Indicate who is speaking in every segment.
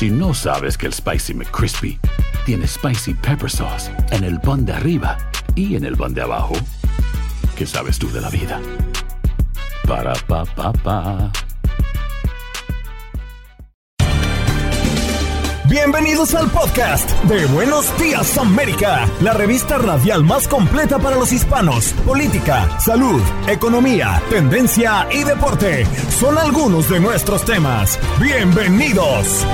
Speaker 1: Si no sabes que el Spicy McCrispy tiene Spicy Pepper Sauce en el pan de arriba y en el pan de abajo, ¿qué sabes tú de la vida? Para, pa, pa, pa.
Speaker 2: Bienvenidos al podcast de Buenos Días América, la revista radial más completa para los hispanos. Política, salud, economía, tendencia y deporte son algunos de nuestros temas. Bienvenidos.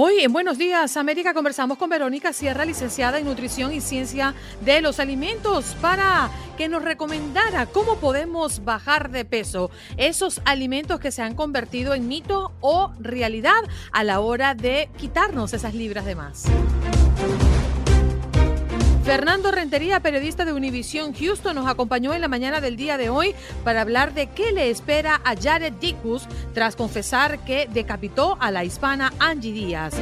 Speaker 3: Hoy en Buenos Días América conversamos con Verónica Sierra, licenciada en Nutrición y Ciencia de los Alimentos, para que nos recomendara cómo podemos bajar de peso esos alimentos que se han convertido en mito o realidad a la hora de quitarnos esas libras de más. Fernando Rentería, periodista de Univision Houston, nos acompañó en la mañana del día de hoy para hablar de qué le espera a Jared Dickus tras confesar que decapitó a la hispana Angie Díaz.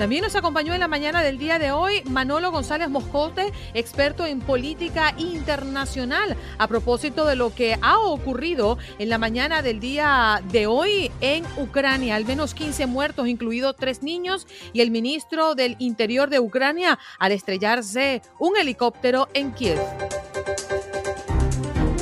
Speaker 3: También nos acompañó en la mañana del día de hoy Manolo González Moscote, experto en política internacional, a propósito de lo que ha ocurrido en la mañana del día de hoy en Ucrania. Al menos 15 muertos, incluidos tres niños, y el ministro del Interior de Ucrania al estrellarse un helicóptero en Kiev.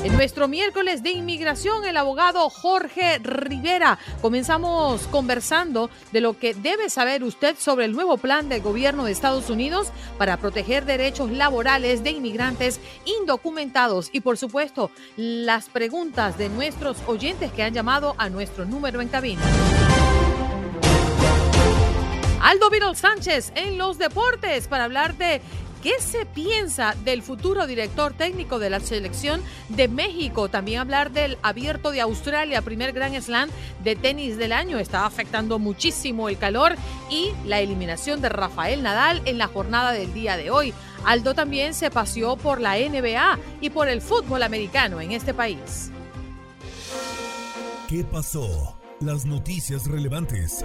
Speaker 3: En nuestro miércoles de inmigración, el abogado Jorge Rivera. Comenzamos conversando de lo que debe saber usted sobre el nuevo plan del gobierno de Estados Unidos para proteger derechos laborales de inmigrantes indocumentados y, por supuesto, las preguntas de nuestros oyentes que han llamado a nuestro número en cabina. Aldo Vidal Sánchez en los deportes para hablar de ¿Qué se piensa del futuro director técnico de la selección de México? También hablar del abierto de Australia, primer Grand Slam de tenis del año. Está afectando muchísimo el calor y la eliminación de Rafael Nadal en la jornada del día de hoy. Aldo también se paseó por la NBA y por el fútbol americano en este país.
Speaker 2: ¿Qué pasó? Las noticias relevantes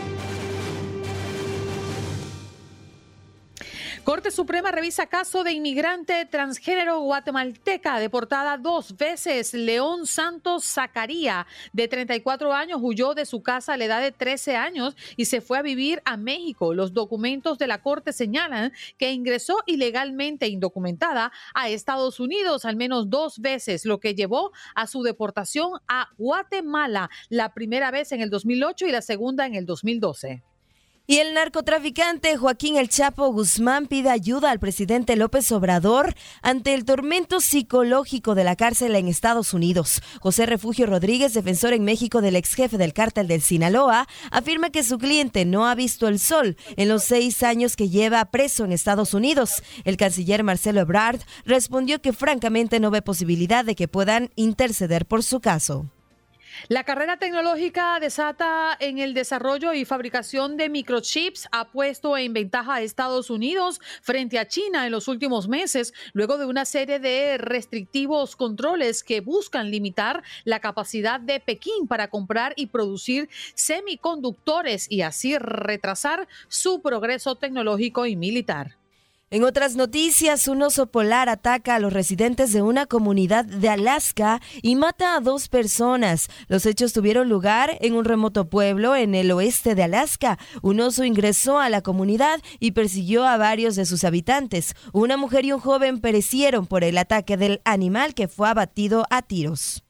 Speaker 3: Corte Suprema revisa caso de inmigrante transgénero guatemalteca deportada dos veces. León Santos Zacaría, de 34 años, huyó de su casa a la edad de 13 años y se fue a vivir a México. Los documentos de la Corte señalan que ingresó ilegalmente indocumentada a Estados Unidos al menos dos veces, lo que llevó a su deportación a Guatemala, la primera vez en el 2008 y la segunda en el 2012.
Speaker 4: Y el narcotraficante Joaquín El Chapo Guzmán pide ayuda al presidente López Obrador ante el tormento psicológico de la cárcel en Estados Unidos. José Refugio Rodríguez, defensor en México del ex jefe del cártel del Sinaloa, afirma que su cliente no ha visto el sol en los seis años que lleva preso en Estados Unidos. El canciller Marcelo Ebrard respondió que francamente no ve posibilidad de que puedan interceder por su caso.
Speaker 3: La carrera tecnológica desata en el desarrollo y fabricación de microchips ha puesto en ventaja a Estados Unidos frente a China en los últimos meses, luego de una serie de restrictivos controles que buscan limitar la capacidad de Pekín para comprar y producir semiconductores y así retrasar su progreso tecnológico y militar.
Speaker 4: En otras noticias, un oso polar ataca a los residentes de una comunidad de Alaska y mata a dos personas. Los hechos tuvieron lugar en un remoto pueblo en el oeste de Alaska. Un oso ingresó a la comunidad y persiguió a varios de sus habitantes. Una mujer y un joven perecieron por el ataque del animal que fue abatido a tiros.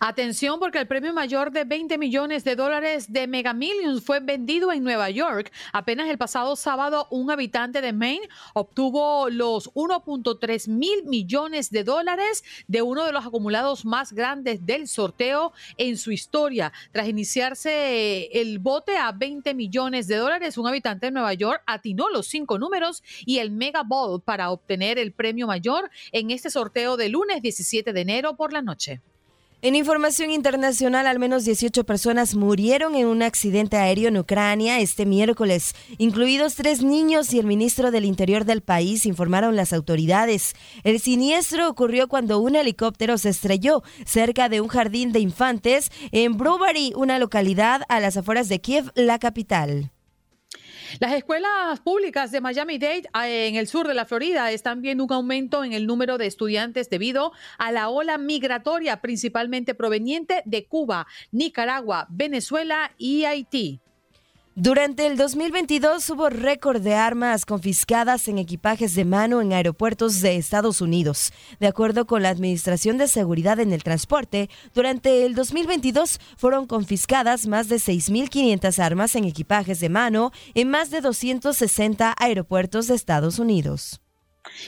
Speaker 3: Atención porque el premio mayor de 20 millones de dólares de Mega Millions fue vendido en Nueva York. Apenas el pasado sábado un habitante de Maine obtuvo los 1.3 mil millones de dólares de uno de los acumulados más grandes del sorteo en su historia. Tras iniciarse el bote a 20 millones de dólares, un habitante de Nueva York atinó los cinco números y el Mega Ball para obtener el premio mayor en este sorteo de lunes 17 de enero por la noche.
Speaker 4: En información internacional, al menos 18 personas murieron en un accidente aéreo en Ucrania este miércoles, incluidos tres niños y el ministro del Interior del país, informaron las autoridades. El siniestro ocurrió cuando un helicóptero se estrelló cerca de un jardín de infantes en Brovary, una localidad a las afueras de Kiev, la capital.
Speaker 3: Las escuelas públicas de Miami-Dade ah, en el sur de la Florida están viendo un aumento en el número de estudiantes debido a la ola migratoria principalmente proveniente de Cuba, Nicaragua, Venezuela y Haití.
Speaker 4: Durante el 2022 hubo récord de armas confiscadas en equipajes de mano en aeropuertos de Estados Unidos. De acuerdo con la Administración de Seguridad en el Transporte, durante el 2022 fueron confiscadas más de 6.500 armas en equipajes de mano en más de 260 aeropuertos de Estados Unidos.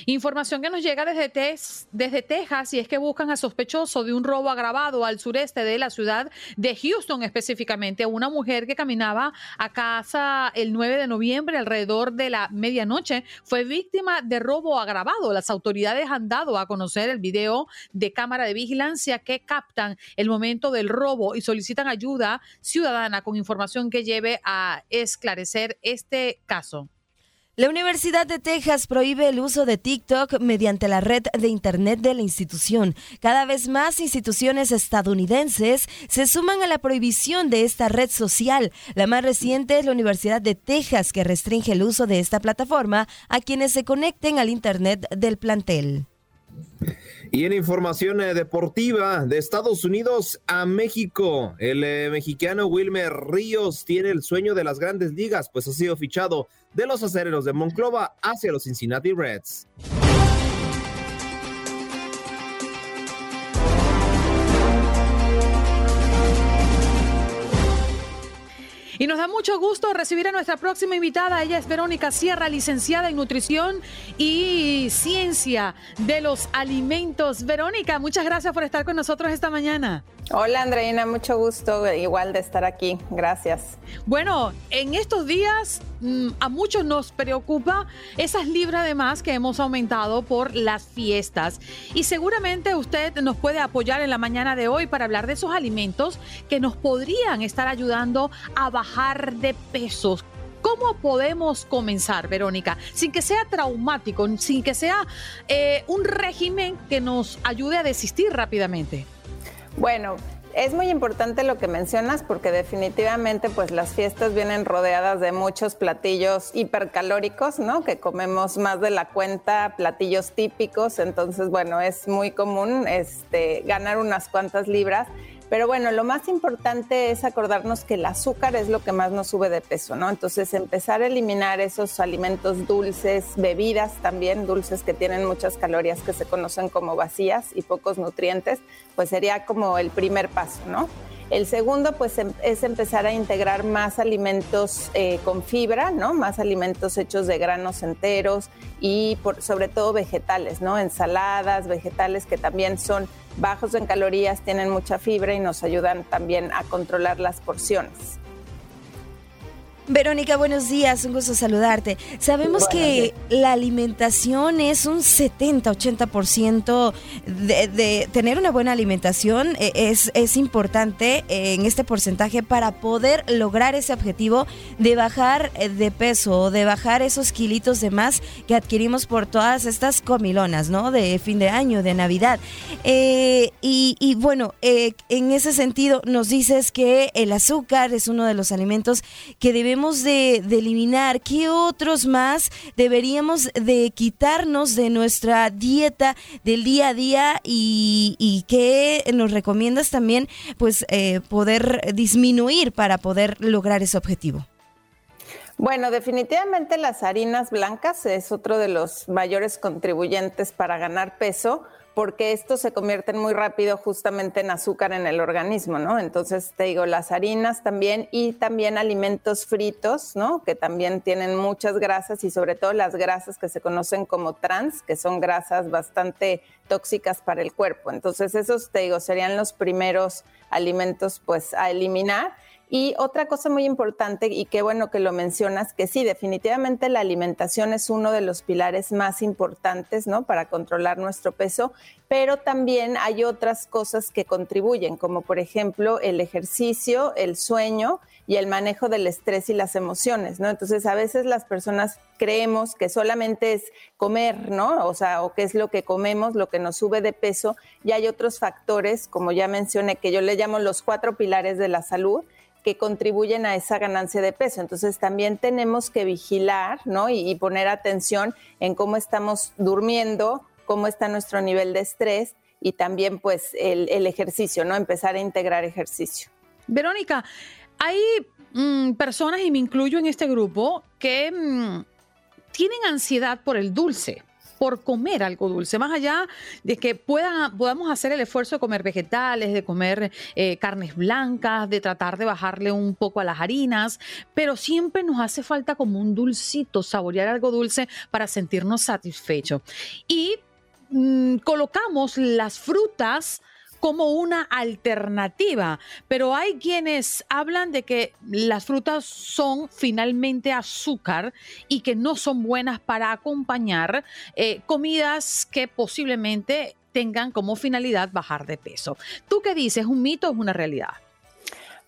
Speaker 3: Información que nos llega desde, desde Texas y es que buscan a sospechoso de un robo agravado al sureste de la ciudad de Houston específicamente. Una mujer que caminaba a casa el 9 de noviembre alrededor de la medianoche fue víctima de robo agravado. Las autoridades han dado a conocer el video de cámara de vigilancia que captan el momento del robo y solicitan ayuda ciudadana con información que lleve a esclarecer este caso.
Speaker 4: La Universidad de Texas prohíbe el uso de TikTok mediante la red de Internet de la institución. Cada vez más instituciones estadounidenses se suman a la prohibición de esta red social. La más reciente es la Universidad de Texas, que restringe el uso de esta plataforma a quienes se conecten al Internet del plantel.
Speaker 5: Y en información eh, deportiva de Estados Unidos a México, el eh, mexicano Wilmer Ríos tiene el sueño de las grandes ligas, pues ha sido fichado de los acereros de Monclova hacia los Cincinnati Reds.
Speaker 3: Y nos da mucho gusto recibir a nuestra próxima invitada. Ella es Verónica Sierra, licenciada en nutrición y ciencia de los alimentos. Verónica, muchas gracias por estar con nosotros esta mañana.
Speaker 6: Hola Andreina, mucho gusto igual de estar aquí. Gracias.
Speaker 3: Bueno, en estos días a muchos nos preocupa esas libras de más que hemos aumentado por las fiestas. Y seguramente usted nos puede apoyar en la mañana de hoy para hablar de esos alimentos que nos podrían estar ayudando a bajar de pesos. ¿Cómo podemos comenzar, Verónica? Sin que sea traumático, sin que sea eh, un régimen que nos ayude a desistir rápidamente.
Speaker 6: Bueno, es muy importante lo que mencionas porque definitivamente pues las fiestas vienen rodeadas de muchos platillos hipercalóricos, ¿no? Que comemos más de la cuenta, platillos típicos, entonces bueno, es muy común este ganar unas cuantas libras pero bueno, lo más importante es acordarnos que el azúcar es lo que más nos sube de peso, ¿no? Entonces empezar a eliminar esos alimentos dulces, bebidas también dulces que tienen muchas calorías que se conocen como vacías y pocos nutrientes, pues sería como el primer paso, ¿no? El segundo, pues, em, es empezar a integrar más alimentos eh, con fibra, ¿no? Más alimentos hechos de granos enteros y sobre todo vegetales, ¿no? Ensaladas, vegetales que también son bajos en calorías, tienen mucha fibra y nos ayudan también a controlar las porciones.
Speaker 4: Verónica, buenos días, un gusto saludarte. Sabemos que la alimentación es un 70-80% de, de tener una buena alimentación e, es, es importante en este porcentaje para poder lograr ese objetivo de bajar eh, de peso, de bajar esos kilitos de más que adquirimos por todas estas comilonas, ¿no? De fin de año, de Navidad. Eh, y, bueno, eh, en ese sentido nos dices que el azúcar es uno de los alimentos que debemos de, eliminar? ¿Qué otros más deberíamos de quitarnos de nuestra dieta del día a día y, qué nos recomiendas también pues eh, poder disminuir para poder lograr ese objetivo?
Speaker 6: Bueno, definitivamente las harinas blancas es otro de los mayores contribuyentes para ganar peso porque esto se convierte muy rápido justamente en azúcar en el organismo, ¿no? Entonces, te digo, las harinas también y también alimentos fritos, ¿no? Que también tienen muchas grasas y sobre todo las grasas que se conocen como trans, que son grasas bastante tóxicas para el cuerpo. Entonces, esos, te digo, serían los primeros alimentos pues a eliminar Y otra cosa muy importante, y qué bueno que lo mencionas, que sí, definitivamente la alimentación es uno de los pilares más importantes, ¿no? Para controlar nuestro peso, pero también hay otras cosas que contribuyen, como por ejemplo el ejercicio, el sueño y el manejo del estrés y las emociones, ¿no? Entonces, a veces las personas creemos que solamente es comer, ¿no? O sea, o qué es lo que comemos, lo que nos sube de peso, y hay otros factores, como ya mencioné, que yo le llamo los cuatro pilares de la salud, que contribuyen a esa ganancia de peso. Entonces también tenemos que vigilar ¿no? y, poner atención en cómo estamos durmiendo, cómo está nuestro nivel de estrés y también pues el, ejercicio, ¿no? Empezar a integrar ejercicio.
Speaker 3: Verónica, hay mm, personas, y me incluyo en este grupo, que mm, tienen ansiedad por el dulce por comer algo dulce, más allá de que puedan, podamos hacer el esfuerzo de comer vegetales, de comer eh, carnes blancas, de tratar de bajarle un poco a las harinas, pero siempre nos hace falta como un dulcito, saborear algo dulce para sentirnos satisfechos. Y mm, colocamos las frutas como una alternativa, pero hay quienes hablan de que las frutas son finalmente azúcar y que no son buenas para acompañar eh, comidas que posiblemente tengan como finalidad bajar de peso. ¿Tú qué dices? ¿Un mito o una realidad?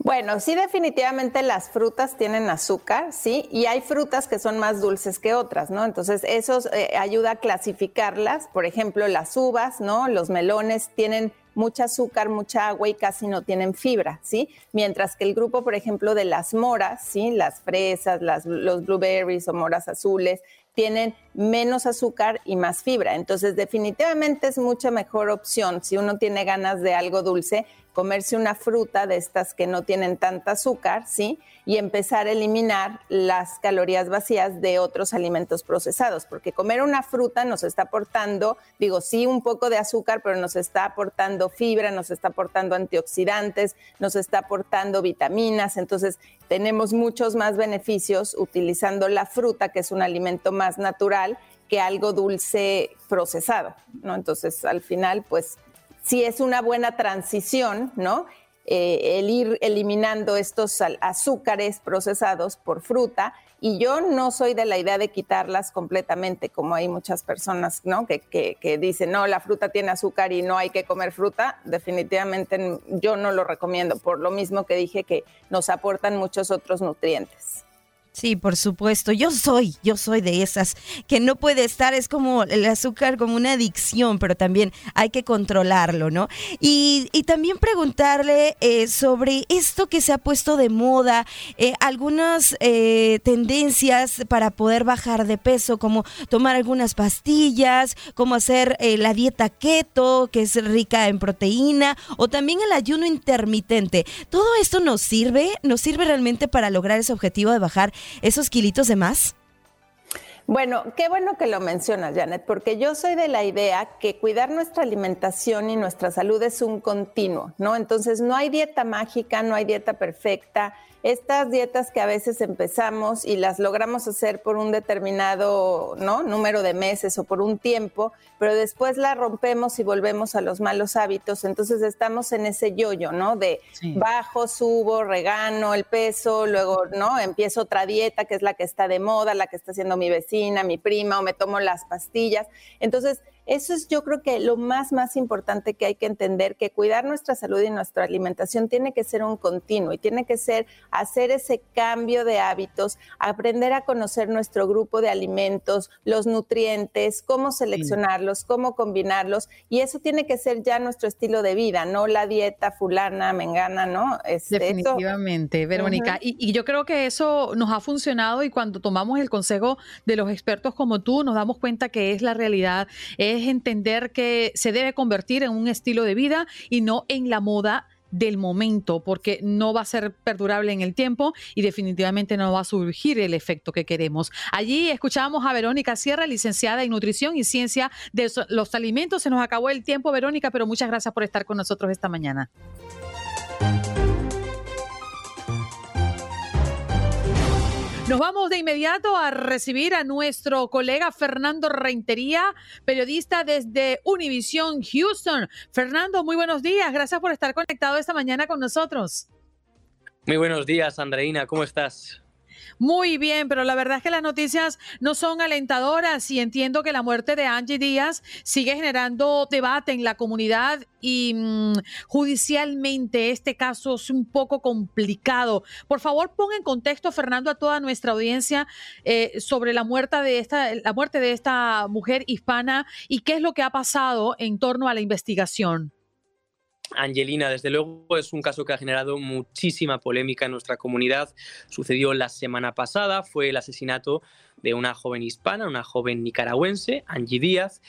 Speaker 6: Bueno, sí, definitivamente las frutas tienen azúcar, sí, y hay frutas que son más dulces que otras, ¿no? Entonces, eso eh, ayuda a clasificarlas. Por ejemplo, las uvas, ¿no? Los melones tienen mucha azúcar, mucha agua y casi no tienen fibra, ¿sí? Mientras que el grupo, por ejemplo, de las moras, ¿sí? Las fresas, los blueberries o moras azules, tienen menos azúcar y más fibra. Entonces, definitivamente es mucha mejor opción si uno tiene ganas de algo dulce, comerse una fruta de estas que no tienen tanta azúcar, ¿sí? Y empezar a eliminar las calorías vacías de otros alimentos procesados, porque comer una fruta nos está aportando, digo, sí, un poco de azúcar, pero nos está aportando fibra, nos está aportando antioxidantes, nos está aportando vitaminas, entonces tenemos muchos más beneficios utilizando la fruta, que es un alimento más natural, que algo dulce procesado, ¿no? Entonces, al final, pues si es una buena transición, ¿no? Eh, el ir eliminando estos azúcares procesados por fruta. Y yo no soy de la idea de quitarlas completamente, como hay muchas personas ¿no? que, que dicen, no, la fruta tiene azúcar y no hay que comer fruta. Definitivamente yo no lo recomiendo, por lo mismo que dije que nos aportan muchos otros nutrientes.
Speaker 4: Sí, por supuesto. Yo soy, yo soy de esas que no puede estar, es como el azúcar, como una adicción, pero también hay que controlarlo, ¿no? Y, también preguntarle eh, sobre esto que se ha puesto de moda, eh, algunas eh, tendencias para poder bajar de peso, como tomar algunas pastillas, como hacer la dieta keto, que es rica en proteína, o también el ayuno intermitente. ¿Todo esto nos sirve? ¿Nos sirve realmente para lograr ese objetivo de bajar esos kilitos de más?
Speaker 6: Bueno, qué bueno que lo mencionas, Janet, porque yo soy de la idea que cuidar nuestra alimentación y nuestra salud es un continuo, ¿no? Entonces, no hay dieta mágica, no hay dieta perfecta, estas dietas que a veces empezamos y las logramos hacer por un determinado ¿no? número de meses o por un tiempo, pero después la rompemos y volvemos a los malos hábitos. Entonces estamos en ese yoyo, ¿no? De bajo, subo, regano el peso, luego, ¿no? Empiezo otra dieta que es la que está de moda, la que está haciendo mi vecina, mi prima, o me tomo las pastillas. Entonces, eso es yo creo que lo más, más importante que hay que entender, que cuidar nuestra salud y nuestra alimentación tiene que ser un continuo y tiene que ser hacer ese cambio de hábitos, aprender a conocer nuestro grupo de alimentos, los nutrientes, cómo seleccionarlos, cómo combinarlos y eso tiene que ser ya nuestro estilo de vida, no la dieta fulana, mengana, ¿no?
Speaker 3: Este, Definitivamente, Verónica. y, y yo creo que eso nos ha funcionado y cuando tomamos el consejo de los expertos como tú, nos damos cuenta que es la realidad es entender que se debe convertir en un estilo de vida y no en la moda del momento, porque no va a ser perdurable en el tiempo y definitivamente no va a surgir el efecto que queremos. Allí escuchamos a Verónica Sierra, licenciada en Nutrición y Ciencia de los Alimentos. Se nos acabó el tiempo, Verónica, pero muchas gracias por estar con nosotros esta mañana. Nos vamos de inmediato a recibir a nuestro colega Fernando Reintería, periodista desde Univision Houston. Fernando, muy buenos días. Gracias por estar conectado esta mañana con nosotros.
Speaker 7: Muy buenos días, Andreina, ¿cómo estás?
Speaker 3: Muy bien, pero la verdad es que las noticias no son alentadoras y entiendo que la muerte de Angie Díaz sigue generando debate en la comunidad y mm, judicialmente este caso es un poco complicado. Por favor, ponga en contexto, Fernando, a toda nuestra audiencia eh, sobre la muerte, de esta, la muerte de esta mujer hispana y qué es lo que ha pasado en torno a la investigación.
Speaker 7: Angelina, desde luego es un caso que ha generado muchísima polémica en nuestra comunidad. Sucedió la semana pasada, fue el asesinato de una joven hispana, una joven nicaragüense, Angie Díaz.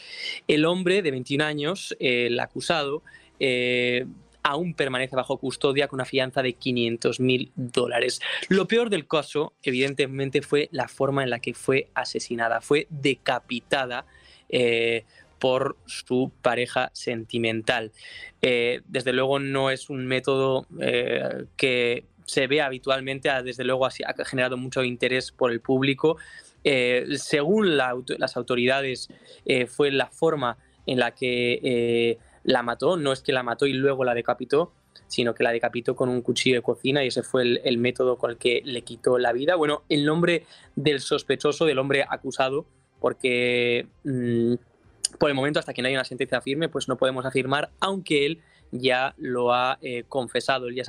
Speaker 7: El hombre de 21 años, el acusado, eh, aún permanece bajo custodia con una fianza de 500 mil dólares. Lo peor del caso, evidentemente, fue la forma en la que fue asesinada. Fue decapitada. Eh, por su pareja sentimental. Eh, desde luego no es un método eh, que se ve habitualmente, desde luego ha generado mucho interés por el público. Eh, según las autoridades, fue la forma en la que la mató, no es que la mató y luego la decapitó, sino que la decapitó con un cuchillo de cocina y ese fue el, método con el que le quitó la vida. Bueno, el nombre del sospechoso, del hombre acusado, porque mm, por el momento, hasta que no haya una sentencia firme, pues no podemos afirmar, aunque él ya lo ha eh, confesado, él ya,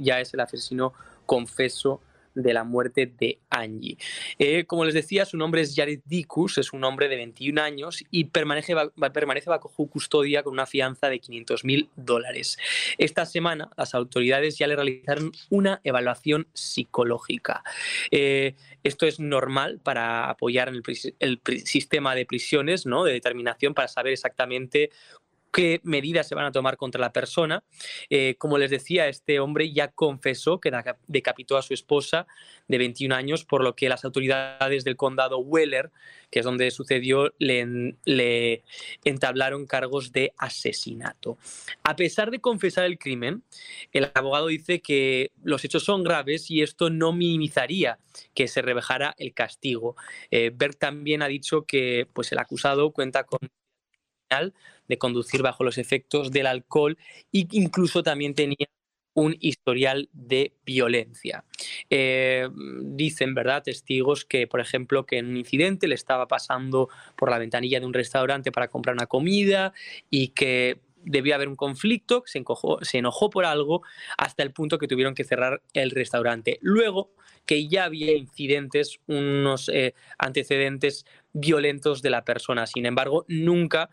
Speaker 7: ya es el asesino confeso de la muerte de Angie. Eh, como les decía, su nombre es Jared Dicus, es un hombre de 21 años y permanece, permanece bajo custodia con una fianza de 500 mil dólares. Esta semana las autoridades ya le realizaron una evaluación psicológica. Eh, esto es normal para apoyar el, el, sistema de prisiones, ¿no? de determinación, para saber exactamente qué medidas se van a tomar contra la persona. Eh, como les decía, este hombre ya confesó que decapitó a su esposa de 21 años, por lo que las autoridades del condado Weller, que es donde sucedió, le, entablaron cargos de asesinato. A pesar de confesar el crimen, el abogado dice que los hechos son graves y esto no minimizaría que se rebajara el castigo. Eh, Berg también ha dicho que pues, el acusado cuenta con de conducir bajo los efectos del alcohol e incluso también tenía un historial de violencia. Eh, dicen, ¿verdad?, testigos que, por ejemplo, que en un incidente le estaba pasando por la ventanilla de un restaurante para comprar una comida y que debía haber un conflicto, se, se enojó por algo hasta el punto que tuvieron que cerrar el restaurante. Luego que ya había incidentes, unos eh, antecedentes violentos de la persona. Sin embargo, nunca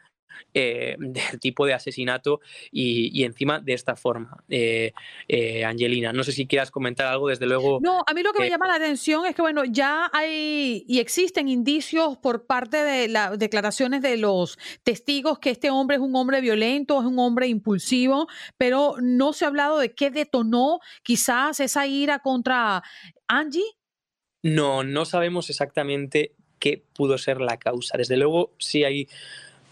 Speaker 7: eh, del tipo de asesinato y, encima de esta forma, eh, eh, Angelina. No sé si quieras comentar algo, desde luego.
Speaker 3: No, a mí lo que me llama la atención es que, bueno, ya hay y existen indicios por parte de las declaraciones de los testigos que este hombre es un hombre violento, es un hombre impulsivo, pero no se ha hablado de qué detonó quizás esa ira contra Angie.
Speaker 7: No, no sabemos exactamente qué pudo ser la causa. Desde luego, sí hay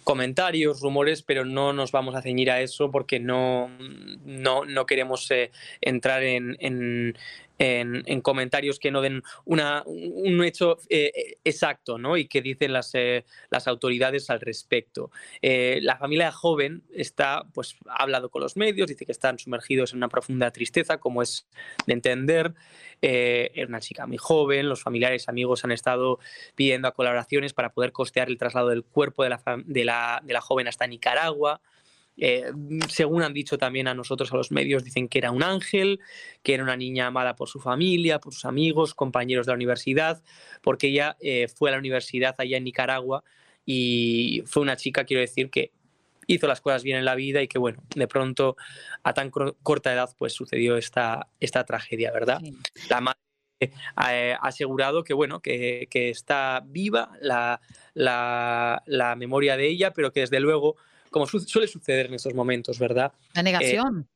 Speaker 7: comentarios, rumores, pero no nos vamos a ceñir a eso porque no, no, no queremos eh, entrar en, en, en, comentarios que no den un hecho eh, exacto ¿no? y que dicen las, eh, las autoridades al respecto. la familia joven está, pues, ha hablado con los medios, dice que están sumergidos en una profunda tristeza, como es de entender. Eh, era una chica muy joven, los familiares, amigos han estado pidiendo colaboraciones para poder costear el traslado del cuerpo de la, de la, de la joven hasta Nicaragua. Eh, según han dicho también a nosotros, a los medios, dicen que era un ángel, que era una niña amada por su familia, por sus amigos, compañeros de la universidad, porque ella eh, fue a la universidad allá en Nicaragua y fue una chica, quiero decir, que hizo las cosas bien en la vida y que, bueno, de pronto a tan corta edad pues sucedió esta, esta tragedia, ¿verdad? La madre ha asegurado que, bueno, que, está viva la, la, memoria de ella, pero que desde luego, como suele suceder en estos momentos, ¿verdad?
Speaker 3: La eh, negación.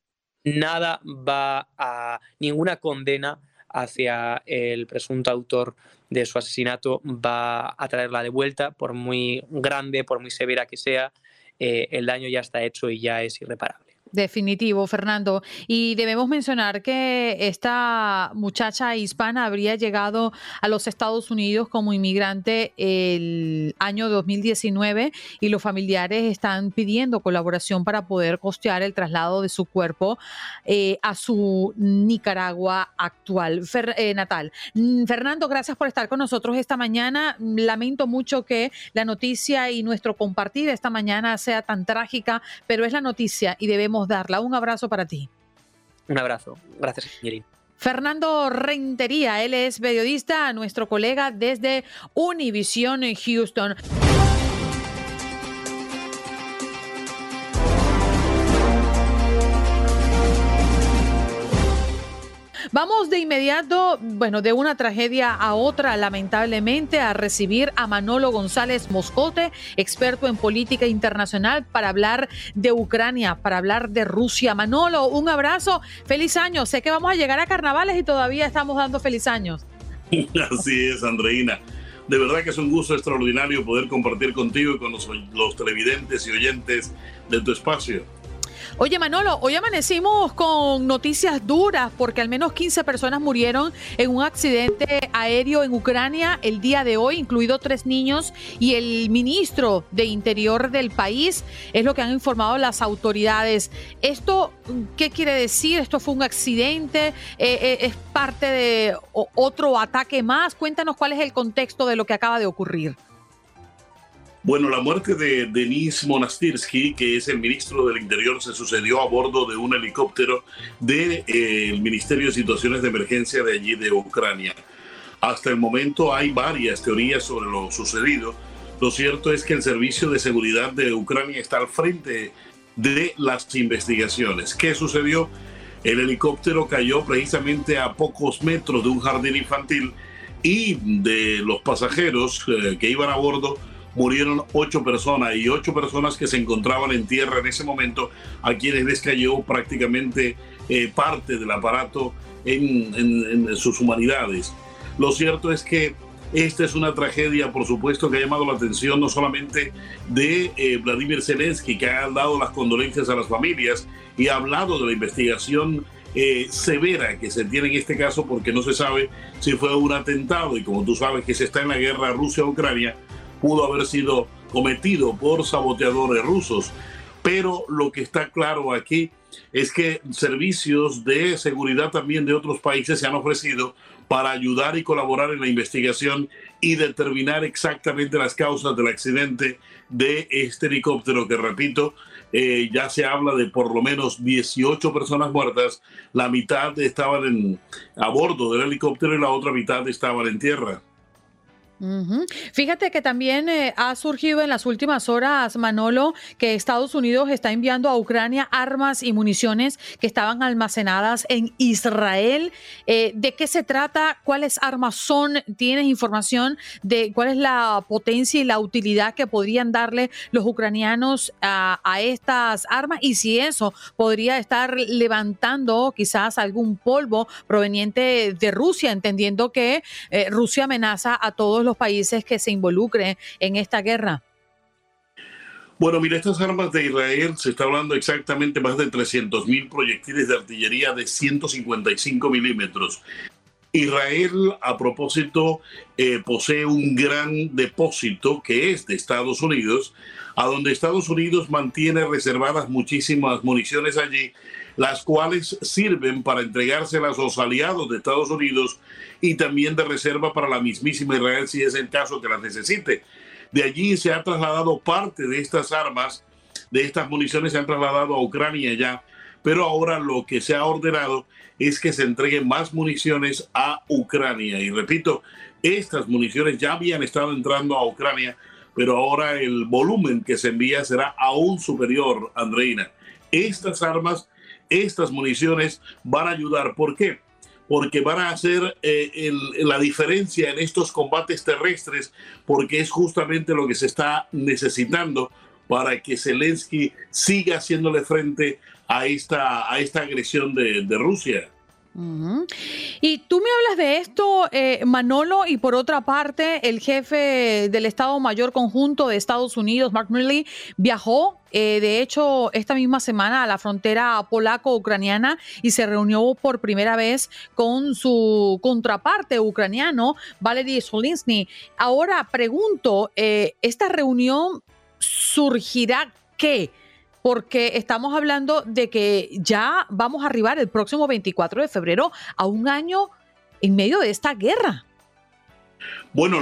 Speaker 7: nada va a, ninguna condena hacia el presunto autor de su asesinato va a traerla de vuelta, por muy grande, por muy severa que sea, eh, el daño ya está hecho y ya es irreparable.
Speaker 3: Definitivo, Fernando. Y debemos mencionar que esta muchacha hispana habría llegado a los Estados Unidos como inmigrante el año 2019 y los familiares están pidiendo colaboración para poder costear el traslado de su cuerpo eh, a su Nicaragua actual, eh, natal. Mm, Fernando, gracias por estar con nosotros esta mañana. Lamento mucho que la noticia y nuestro compartir esta mañana sea tan trágica, pero es la noticia y debemos darla. Un abrazo para ti.
Speaker 7: Un abrazo. Gracias.
Speaker 3: Fernando Rentería, él es periodista, nuestro colega desde Univision Houston. Vamos de inmediato, bueno, de una tragedia a otra, lamentablemente, a recibir a Manolo González Moscote, experto en política internacional, para hablar de Ucrania, para hablar de Rusia. Manolo, un abrazo, feliz año. Sé que vamos a llegar a carnavales y todavía estamos dando feliz años.
Speaker 8: Así es, Andreina. De verdad que es un gusto extraordinario poder compartir contigo y con los, los televidentes y oyentes de tu espacio.
Speaker 3: Oye, Manolo, hoy amanecimos con noticias duras porque al menos 15 personas murieron en un accidente aéreo en Ucrania el día de hoy, incluidos tres niños y el ministro de Interior del país. Es lo que han informado las autoridades. ¿Esto qué quiere decir? ¿Esto fue un accidente? Eh, eh, ¿Es parte de otro ataque más? Cuéntanos cuál es el contexto de lo que acaba de ocurrir.
Speaker 8: Bueno, la muerte de Denis Monastirsky, que es el ministro del Interior, se sucedió a bordo de un helicóptero del eh, Ministerio de Situaciones de Emergencia de allí de Ucrania. Hasta el momento hay varias teorías sobre lo sucedido. Lo cierto es que el Servicio de Seguridad de Ucrania está al frente de las investigaciones. ¿Qué sucedió? El helicóptero cayó precisamente a pocos metros de un jardín infantil y de los pasajeros eh, que iban a bordo murieron ocho personas y ocho personas que se encontraban en tierra en ese momento, a quienes les cayó prácticamente eh, parte del aparato en, sus humanidades. Lo cierto es que esta es una tragedia, por supuesto, que ha llamado la atención no solamente de eh, Vladimir Zelensky, que ha dado las condolencias a las familias y ha hablado de la investigación eh, severa que se tiene en este caso, porque no se sabe si fue un atentado y como tú sabes que se está en la guerra Rusia-Ucrania, pudo haber sido cometido por saboteadores rusos. Pero lo que está claro aquí es que servicios de seguridad también de otros países se han ofrecido para ayudar y colaborar en la investigación y determinar exactamente las causas del accidente de este helicóptero que, repito, eh, ya se habla de por lo menos 18 personas muertas, la mitad estaban en, a bordo del helicóptero y la otra mitad estaban en tierra.
Speaker 3: Fíjate que también eh, ha surgido en las últimas horas, Manolo, que Estados Unidos está enviando a Ucrania armas y municiones que estaban almacenadas en Israel. Eh, ¿De qué se trata? ¿Cuáles armas son? ¿Tienes información de cuál es la potencia y la utilidad que podrían darle los ucranianos a, estas armas? Y si eso podría estar levantando quizás algún polvo proveniente de Rusia, entendiendo que eh, Rusia amenaza a todos los países que se involucren en esta guerra?
Speaker 8: Bueno, mira, estas armas de Israel se está hablando exactamente más de 300 mil proyectiles de artillería de 155 milímetros. Israel, a propósito, eh, posee un gran depósito que es de Estados Unidos, a donde Estados Unidos mantiene reservadas muchísimas municiones allí las cuales sirven para entregárselas a los aliados de Estados Unidos y también de reserva para la mismísima Israel si es el caso que las necesite. De allí se ha trasladado parte de estas armas, de estas municiones se han trasladado a Ucrania ya, pero ahora lo que se ha ordenado es que se entreguen más municiones a Ucrania. Y repito, estas municiones ya habían estado entrando a Ucrania, pero ahora el volumen que se envía será aún superior, Andreina. Estas armas estas municiones van a ayudar. ¿Por qué? Porque van a hacer eh, la diferencia en estos combates terrestres, porque es justamente lo que se está necesitando para que Zelensky siga haciéndole frente a esta, a esta agresión de, de Rusia.
Speaker 3: Y tú me hablas de esto, eh, Manolo, y por otra parte, el jefe del Estado Mayor Conjunto de Estados Unidos, Mark Milley, viajó, eh, de hecho, esta misma semana a la frontera polaco-ucraniana y se reunió por primera vez con su contraparte ucraniano, Valery Solinsky. Ahora pregunto, eh, ¿esta reunión surgirá qué? Porque estamos hablando de que ya vamos a arribar el próximo 24 de febrero a un año en medio de esta guerra.
Speaker 8: Bueno,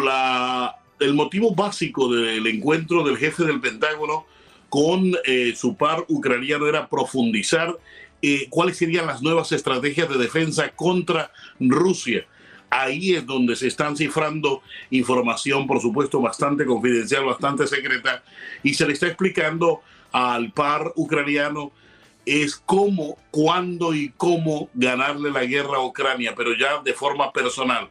Speaker 8: el motivo básico del encuentro del jefe del Pentágono con eh, su par ucraniano era profundizar eh, cuáles serían las nuevas estrategias de defensa contra Rusia. Ahí es donde se están cifrando información, por supuesto, bastante confidencial, bastante secreta, y se le está explicando al par ucraniano es cómo, cuándo y cómo ganarle la guerra a Ucrania, pero ya de forma personal.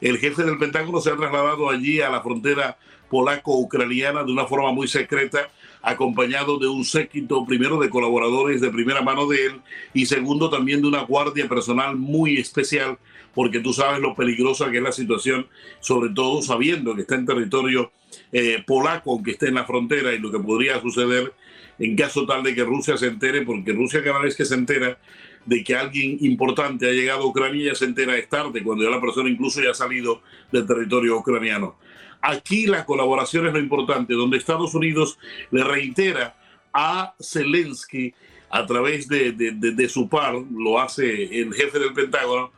Speaker 8: El jefe del Pentágono se ha trasladado allí a la frontera polaco-ucraniana de una forma muy secreta, acompañado de un séquito, primero de colaboradores de primera mano de él y segundo también de una guardia personal muy especial, porque tú sabes lo peligrosa que es la situación, sobre todo sabiendo que está en territorio eh, polaco, aunque esté en la frontera y lo que podría suceder en caso tal de que Rusia se entere, porque Rusia cada vez que se entera de que alguien importante ha llegado a Ucrania ya se entera es tarde, cuando ya la persona incluso ya ha salido del territorio ucraniano. Aquí la colaboración es lo importante, donde Estados Unidos le reitera a Zelensky a través de, de su par, lo hace el jefe del Pentágono,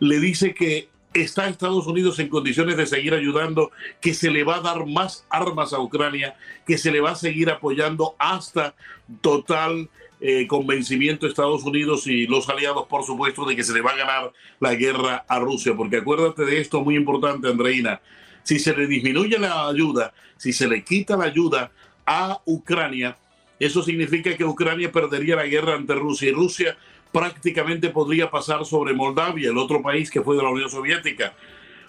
Speaker 8: le dice que está Estados Unidos en condiciones de seguir ayudando, que se le va a dar más armas a Ucrania, que se le va a seguir apoyando hasta total eh, convencimiento de Estados Unidos y los aliados, por supuesto, de que se le va a ganar la guerra a Rusia. Porque acuérdate de esto muy importante, Andreina. Si se le disminuye la ayuda, si se le quita la ayuda a Ucrania, eso significa que Ucrania perdería la guerra ante Rusia y Rusia prácticamente podría pasar sobre Moldavia, el otro país que fue de la Unión Soviética.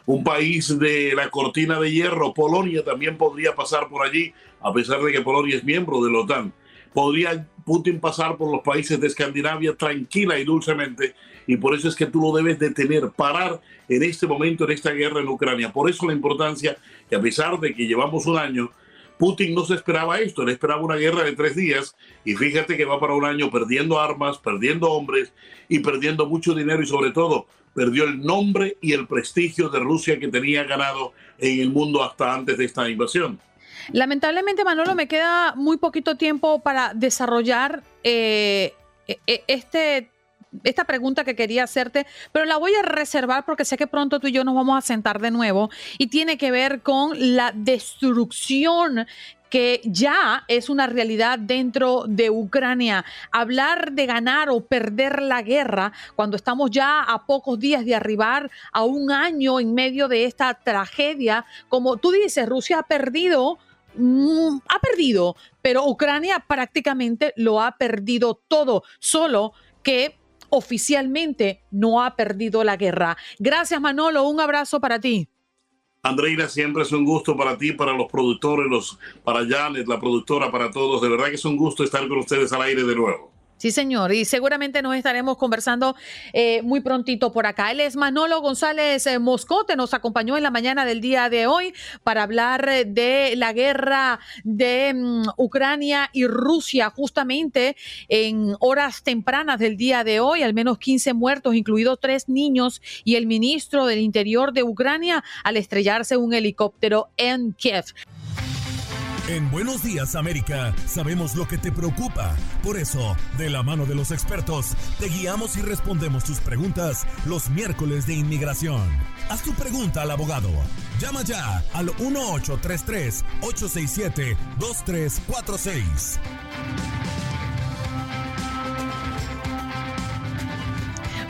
Speaker 8: Un país de la cortina de hierro, Polonia, también podría pasar por allí, a pesar de que Polonia es miembro de la OTAN. Podría Putin pasar por los países de Escandinavia tranquila y dulcemente, y por eso es que tú lo debes detener, parar en este momento, en esta guerra en Ucrania. Por eso la importancia que a pesar de que llevamos un año, Putin no se esperaba esto, él esperaba una guerra de tres días y fíjate que va para un año perdiendo armas, perdiendo hombres y perdiendo mucho dinero y sobre todo perdió el nombre y el prestigio de Rusia que tenía ganado en el mundo hasta antes de esta invasión.
Speaker 3: Lamentablemente, Manolo, me queda muy poquito tiempo para desarrollar eh, e, e, este esta pregunta que quería hacerte, pero la voy a reservar porque sé que pronto tú y yo nos vamos a sentar de nuevo y tiene que ver con la destrucción que ya es una realidad dentro de Ucrania. Hablar de ganar o perder la guerra cuando estamos ya a pocos días de arribar a un año en medio de esta tragedia, como tú dices, Rusia ha perdido mm, ha perdido, pero Ucrania prácticamente lo ha perdido todo, solo que oficialmente no ha perdido la guerra. Gracias Manolo, un abrazo para ti.
Speaker 8: Andreina, siempre es un gusto para ti, para los productores, los, para Janet, la productora, para todos. De verdad que es un gusto estar con ustedes al aire de nuevo.
Speaker 3: Sí, señor, y seguramente nos estaremos conversando eh, muy prontito por acá. Él es Manolo González eh, Moscote, nos acompañó en la mañana del día de hoy para hablar eh, de la guerra de mm, Ucrania y Rusia, justamente en horas tempranas del día de hoy, al menos 15 muertos, incluidos tres niños y el ministro del Interior de Ucrania al estrellarse un helicóptero en Kiev.
Speaker 2: En Buenos Días América sabemos lo que te preocupa. Por eso, de la mano de los expertos, te guiamos y respondemos tus preguntas los miércoles de inmigración. Haz tu pregunta al abogado. Llama ya al 1833-867-2346.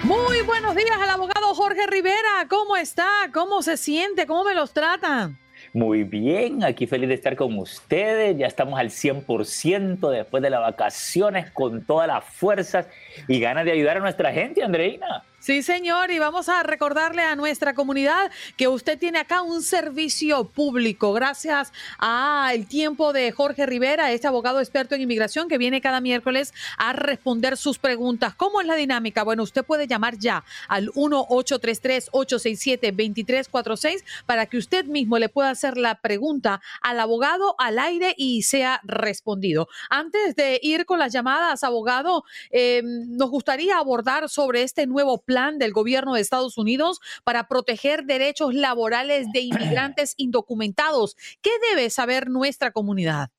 Speaker 3: Muy buenos días al abogado Jorge Rivera. ¿Cómo está? ¿Cómo se siente? ¿Cómo me los trata?
Speaker 9: Muy bien, aquí feliz de estar con ustedes. Ya estamos al 100% después de las vacaciones con todas las fuerzas y ganas de ayudar a nuestra gente, Andreina.
Speaker 3: Sí, señor, y vamos a recordarle a nuestra comunidad que usted tiene acá un servicio público gracias al tiempo de Jorge Rivera, este abogado experto en inmigración que viene cada miércoles a responder sus preguntas. ¿Cómo es la dinámica? Bueno, usted puede llamar ya al 1-833-867-2346 para que usted mismo le pueda hacer la pregunta al abogado al aire y sea respondido. Antes de ir con las llamadas, abogado, eh, nos gustaría abordar sobre este nuevo plan del gobierno de Estados Unidos para proteger derechos laborales de inmigrantes indocumentados. ¿Qué debe saber nuestra comunidad?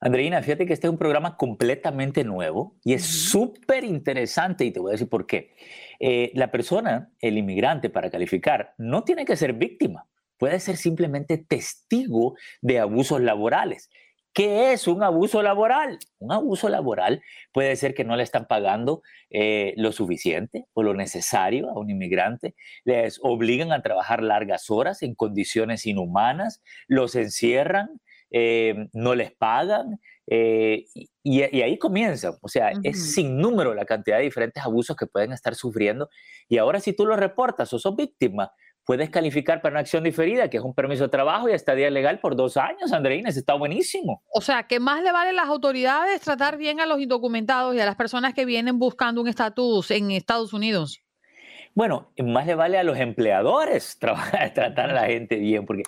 Speaker 9: Andreina, fíjate que este es un programa completamente nuevo y es súper interesante y te voy a decir por qué. Eh, la persona, el inmigrante, para calificar, no tiene que ser víctima, puede ser simplemente testigo de abusos laborales. ¿Qué es un abuso laboral? Un abuso laboral puede ser que no le están pagando eh, lo suficiente o lo necesario a un inmigrante, les obligan a trabajar largas horas en condiciones inhumanas, los encierran, eh, no les pagan, eh, y, ahí comienza. O sea, es sin número la cantidad de diferentes abusos que pueden estar sufriendo. Y ahora si tú lo reportas o sos víctima, puedes calificar para una acción diferida, que es un permiso de trabajo y estadía legal por dos años, Andreina, está buenísimo.
Speaker 3: O sea, que más le vale a las autoridades tratar bien a los indocumentados y a las personas que vienen buscando un estatus en Estados Unidos.
Speaker 9: Bueno, más le vale a los empleadores trabajar, tratar a la gente bien, porque,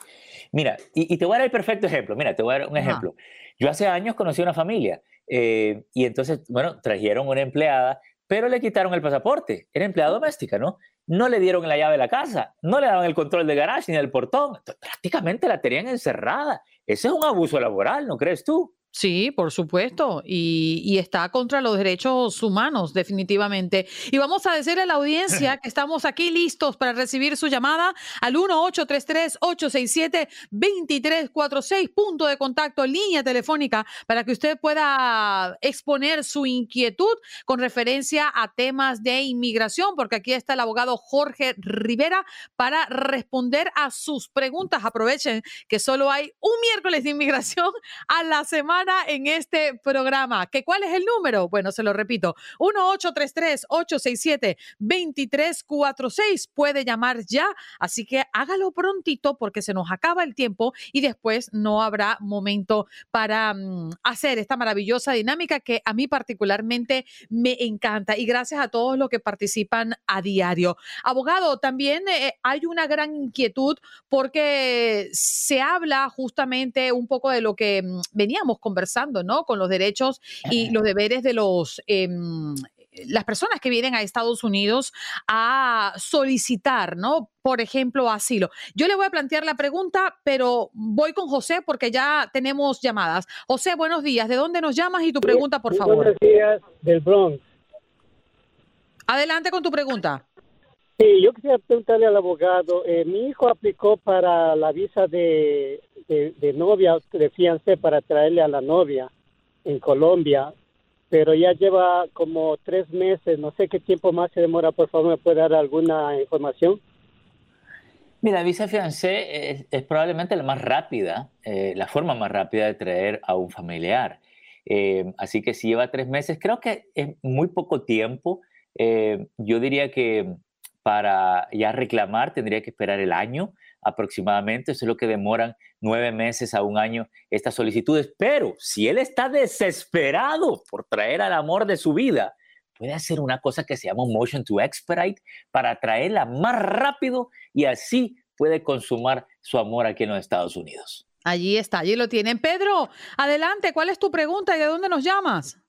Speaker 9: mira, y, te voy a dar el perfecto ejemplo, mira, te voy a dar un ejemplo. Yo hace años conocí una familia eh, y entonces, bueno, trajeron una empleada, pero le quitaron el pasaporte, era empleada doméstica, ¿no? No le dieron la llave de la casa, no le daban el control del garage ni del portón, prácticamente la tenían encerrada. Ese es un abuso laboral, ¿no crees tú?
Speaker 3: Sí, por supuesto, y, está contra los derechos humanos, definitivamente. Y vamos a decirle a la audiencia que estamos aquí listos para recibir su llamada al 1-833-867-2346, punto de contacto, línea telefónica, para que usted pueda exponer su inquietud con referencia a temas de inmigración, porque aquí está el abogado Jorge Rivera para responder a sus preguntas. Aprovechen que solo hay un miércoles de inmigración a la semana en este programa. ¿Que ¿Cuál es el número? Bueno, se lo repito, 1-833-867-2346. Puede llamar ya, así que hágalo prontito porque se nos acaba el tiempo y después no habrá momento para mm, hacer esta maravillosa dinámica que a mí particularmente me encanta y gracias a todos los que participan a diario. Abogado, también eh, hay una gran inquietud porque se habla justamente un poco de lo que mm, veníamos con conversando, ¿no? Con los derechos y los deberes de los... Em, las personas que vienen a Estados Unidos a solicitar, ¿no? Por ejemplo, asilo. Yo le voy a plantear la pregunta, pero voy con José porque ya tenemos llamadas. José, buenos días. ¿De dónde nos llamas y tu pregunta, por favor?
Speaker 10: Buenos días, del Bronx.
Speaker 3: Adelante con tu pregunta.
Speaker 10: Sí, yo quisiera preguntarle al abogado. Eh, mi hijo aplicó para la visa de de, novia, de fiancé para traerle a la novia en Colombia, pero ya lleva como tres meses, no sé qué tiempo más se demora, por favor, ¿me puede dar alguna información?
Speaker 9: Mira, visa fiancé es, probablemente la más rápida, eh, la forma más rápida de traer a un familiar. Eh, así que si lleva tres meses, creo que es muy poco tiempo. Eh, yo diría que para ya reclamar tendría que esperar el año aproximadamente, eso es lo que demoran nueve meses a un año estas solicitudes. Pero si él está desesperado por traer al amor de su vida, puede hacer una cosa que se llama motion to expedite para traerla más rápido y así puede consumar su amor aquí en los Estados Unidos.
Speaker 3: Allí está, allí lo tienen. Pedro, adelante, ¿cuál es tu pregunta y de dónde nos llamas?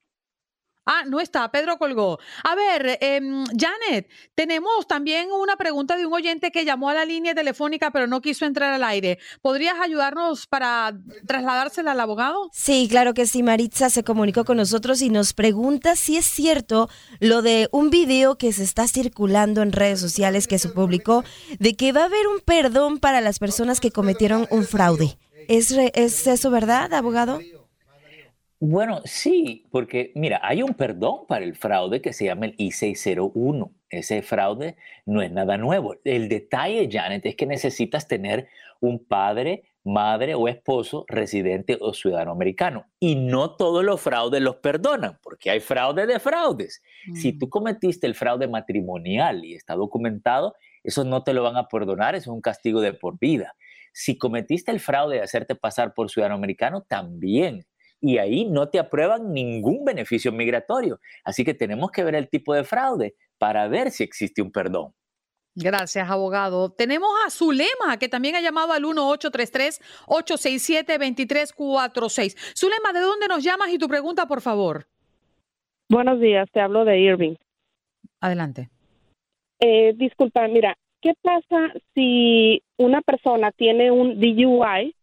Speaker 3: Ah, no está, Pedro colgó. A ver, em, Janet, tenemos también una pregunta de un oyente que llamó a la línea telefónica pero no quiso entrar al aire. ¿Podrías ayudarnos para trasladársela al abogado?
Speaker 4: Sí, claro que sí. Maritza se comunicó con nosotros y nos pregunta si es cierto lo de un video que se está circulando en redes sociales que se publicó de que va a haber un perdón para las personas que cometieron un fraude. ¿Es, es eso verdad, abogado?
Speaker 9: Bueno, sí, porque mira, hay un perdón para el fraude que se llama el I-601. Ese fraude no es nada nuevo. El detalle, Janet, es que necesitas tener un padre, madre o esposo residente o ciudadano americano. Y no todos los fraudes los perdonan, porque hay fraude de fraudes. Si tú cometiste el fraude matrimonial y está documentado, eso no te lo van a perdonar, eso es un castigo de por vida. Si cometiste el fraude de hacerte pasar por ciudadano americano, también. Y ahí no te aprueban ningún beneficio migratorio. Así que tenemos que ver el tipo de fraude para ver si existe un perdón.
Speaker 3: Gracias, abogado. Tenemos a Zulema, que también ha llamado al 1-833-867-2346. Zulema, ¿de dónde nos llamas y tu pregunta, por favor?
Speaker 11: Buenos días, te hablo de Irving.
Speaker 3: Adelante.
Speaker 11: Eh, disculpa, mira, ¿qué pasa si una persona tiene un DUI?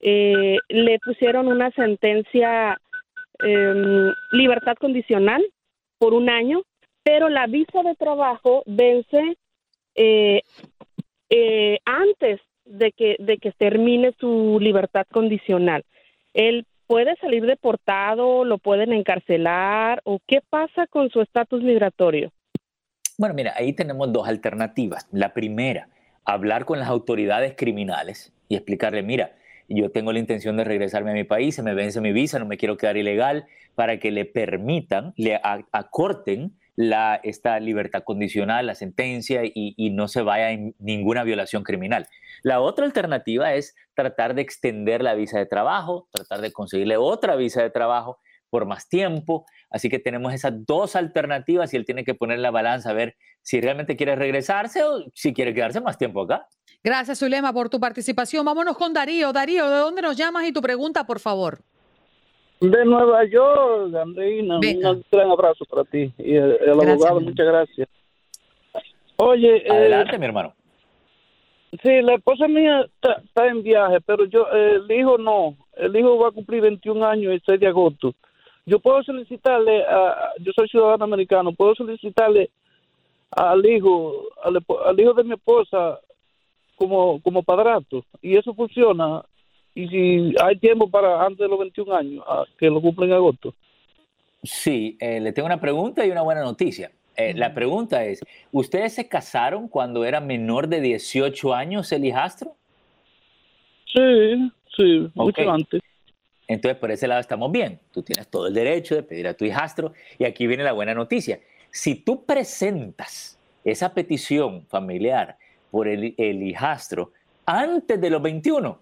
Speaker 11: Eh, le pusieron una sentencia em, libertad condicional por un año, pero la visa de trabajo vence eh, eh, antes de que, de que termine su libertad condicional. Él puede salir deportado, lo pueden encarcelar o qué pasa con su estatus migratorio.
Speaker 9: Bueno, mira, ahí tenemos dos alternativas. La primera, hablar con las autoridades criminales y explicarle, mira, yo tengo la intención de regresarme a mi país, se me vence mi visa, no me quiero quedar ilegal, para que le permitan, le acorten la, esta libertad condicional, la sentencia y, y, no se vaya en ninguna violación criminal. La otra alternativa es tratar de extender la visa de trabajo, tratar de conseguirle otra visa de trabajo por más tiempo. Así que tenemos esas dos alternativas y él tiene que poner la balanza a ver si realmente quiere regresarse o si quiere quedarse más tiempo acá.
Speaker 3: Gracias, Zulema, por tu participación. Vámonos con Darío. Darío, ¿de dónde nos llamas y tu pregunta, por favor?
Speaker 12: De Nueva York, Andreina. Un gran abrazo para ti. Y el, abogado, muchas gracias. Oye.
Speaker 9: Eh, Adelante, mi hermano.
Speaker 12: Sí, la esposa mía está, en viaje, pero yo, el hijo no. El hijo va a cumplir 21 años el 6 de agosto. Yo puedo solicitarle, a, yo soy ciudadano americano, puedo solicitarle al hijo, al, hijo de mi esposa como, como padrastro. Y eso funciona y si hay tiempo para antes de los 21 años, que lo cumplen en agosto.
Speaker 9: Sí, eh, le tengo una pregunta y una buena noticia. Eh, la pregunta es, ¿ustedes se casaron cuando era menor de 18 años el hijastro?
Speaker 12: Sí, sí, mucho antes.
Speaker 9: Entonces, por ese lado estamos bien. Tú tienes todo el derecho de pedir a tu hijastro. Y aquí viene la buena noticia. Si tú presentas esa petición familiar por el, el hijastro antes de los 21,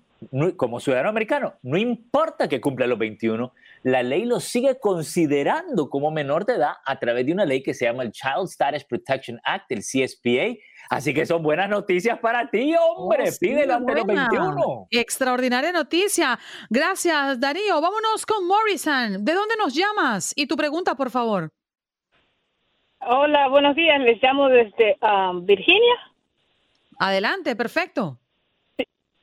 Speaker 9: como ciudadano americano, no importa que cumpla los 21, la ley lo sigue considerando como menor de edad a través de una ley que se llama el Child Status Protection Act, el CSPA. Así que son buenas noticias para ti, hombre. Oh, Pídelo ante los 21.
Speaker 3: Extraordinaria noticia. Gracias, Darío. Vámonos con Morrison. ¿De dónde nos llamas? Y tu pregunta, por favor.
Speaker 13: Hola, buenos días. Les llamo desde um, Virginia.
Speaker 3: Adelante, perfecto.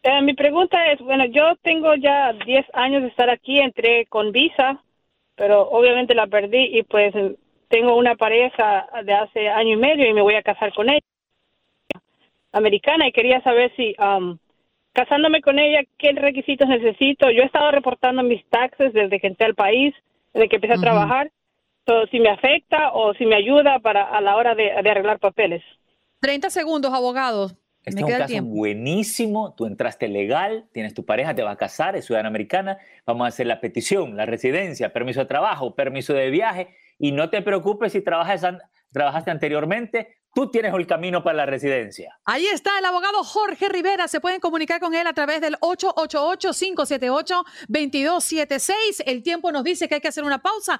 Speaker 13: Eh, mi pregunta es, bueno, yo tengo ya 10 años de estar aquí, entré con visa, pero obviamente la perdí y pues tengo una pareja de hace año y medio y me voy a casar con ella, americana, y quería saber si um, casándome con ella, ¿qué requisitos necesito? Yo he estado reportando mis taxes desde que entré al país, desde que empecé a trabajar, si me afecta o si me ayuda para a la hora de, de arreglar papeles.
Speaker 3: 30 segundos, abogado.
Speaker 9: Este es un caso buenísimo. Tú entraste legal, tienes tu pareja, te vas a casar, es ciudadana americana. Vamos a hacer la petición, la residencia, permiso de trabajo, permiso de viaje. Y no te preocupes si trabajas, trabajaste anteriormente, tú tienes el camino para la residencia.
Speaker 3: Ahí está el abogado Jorge Rivera. Se pueden comunicar con él a través del 888-578-2276. El tiempo nos dice que hay que hacer una pausa.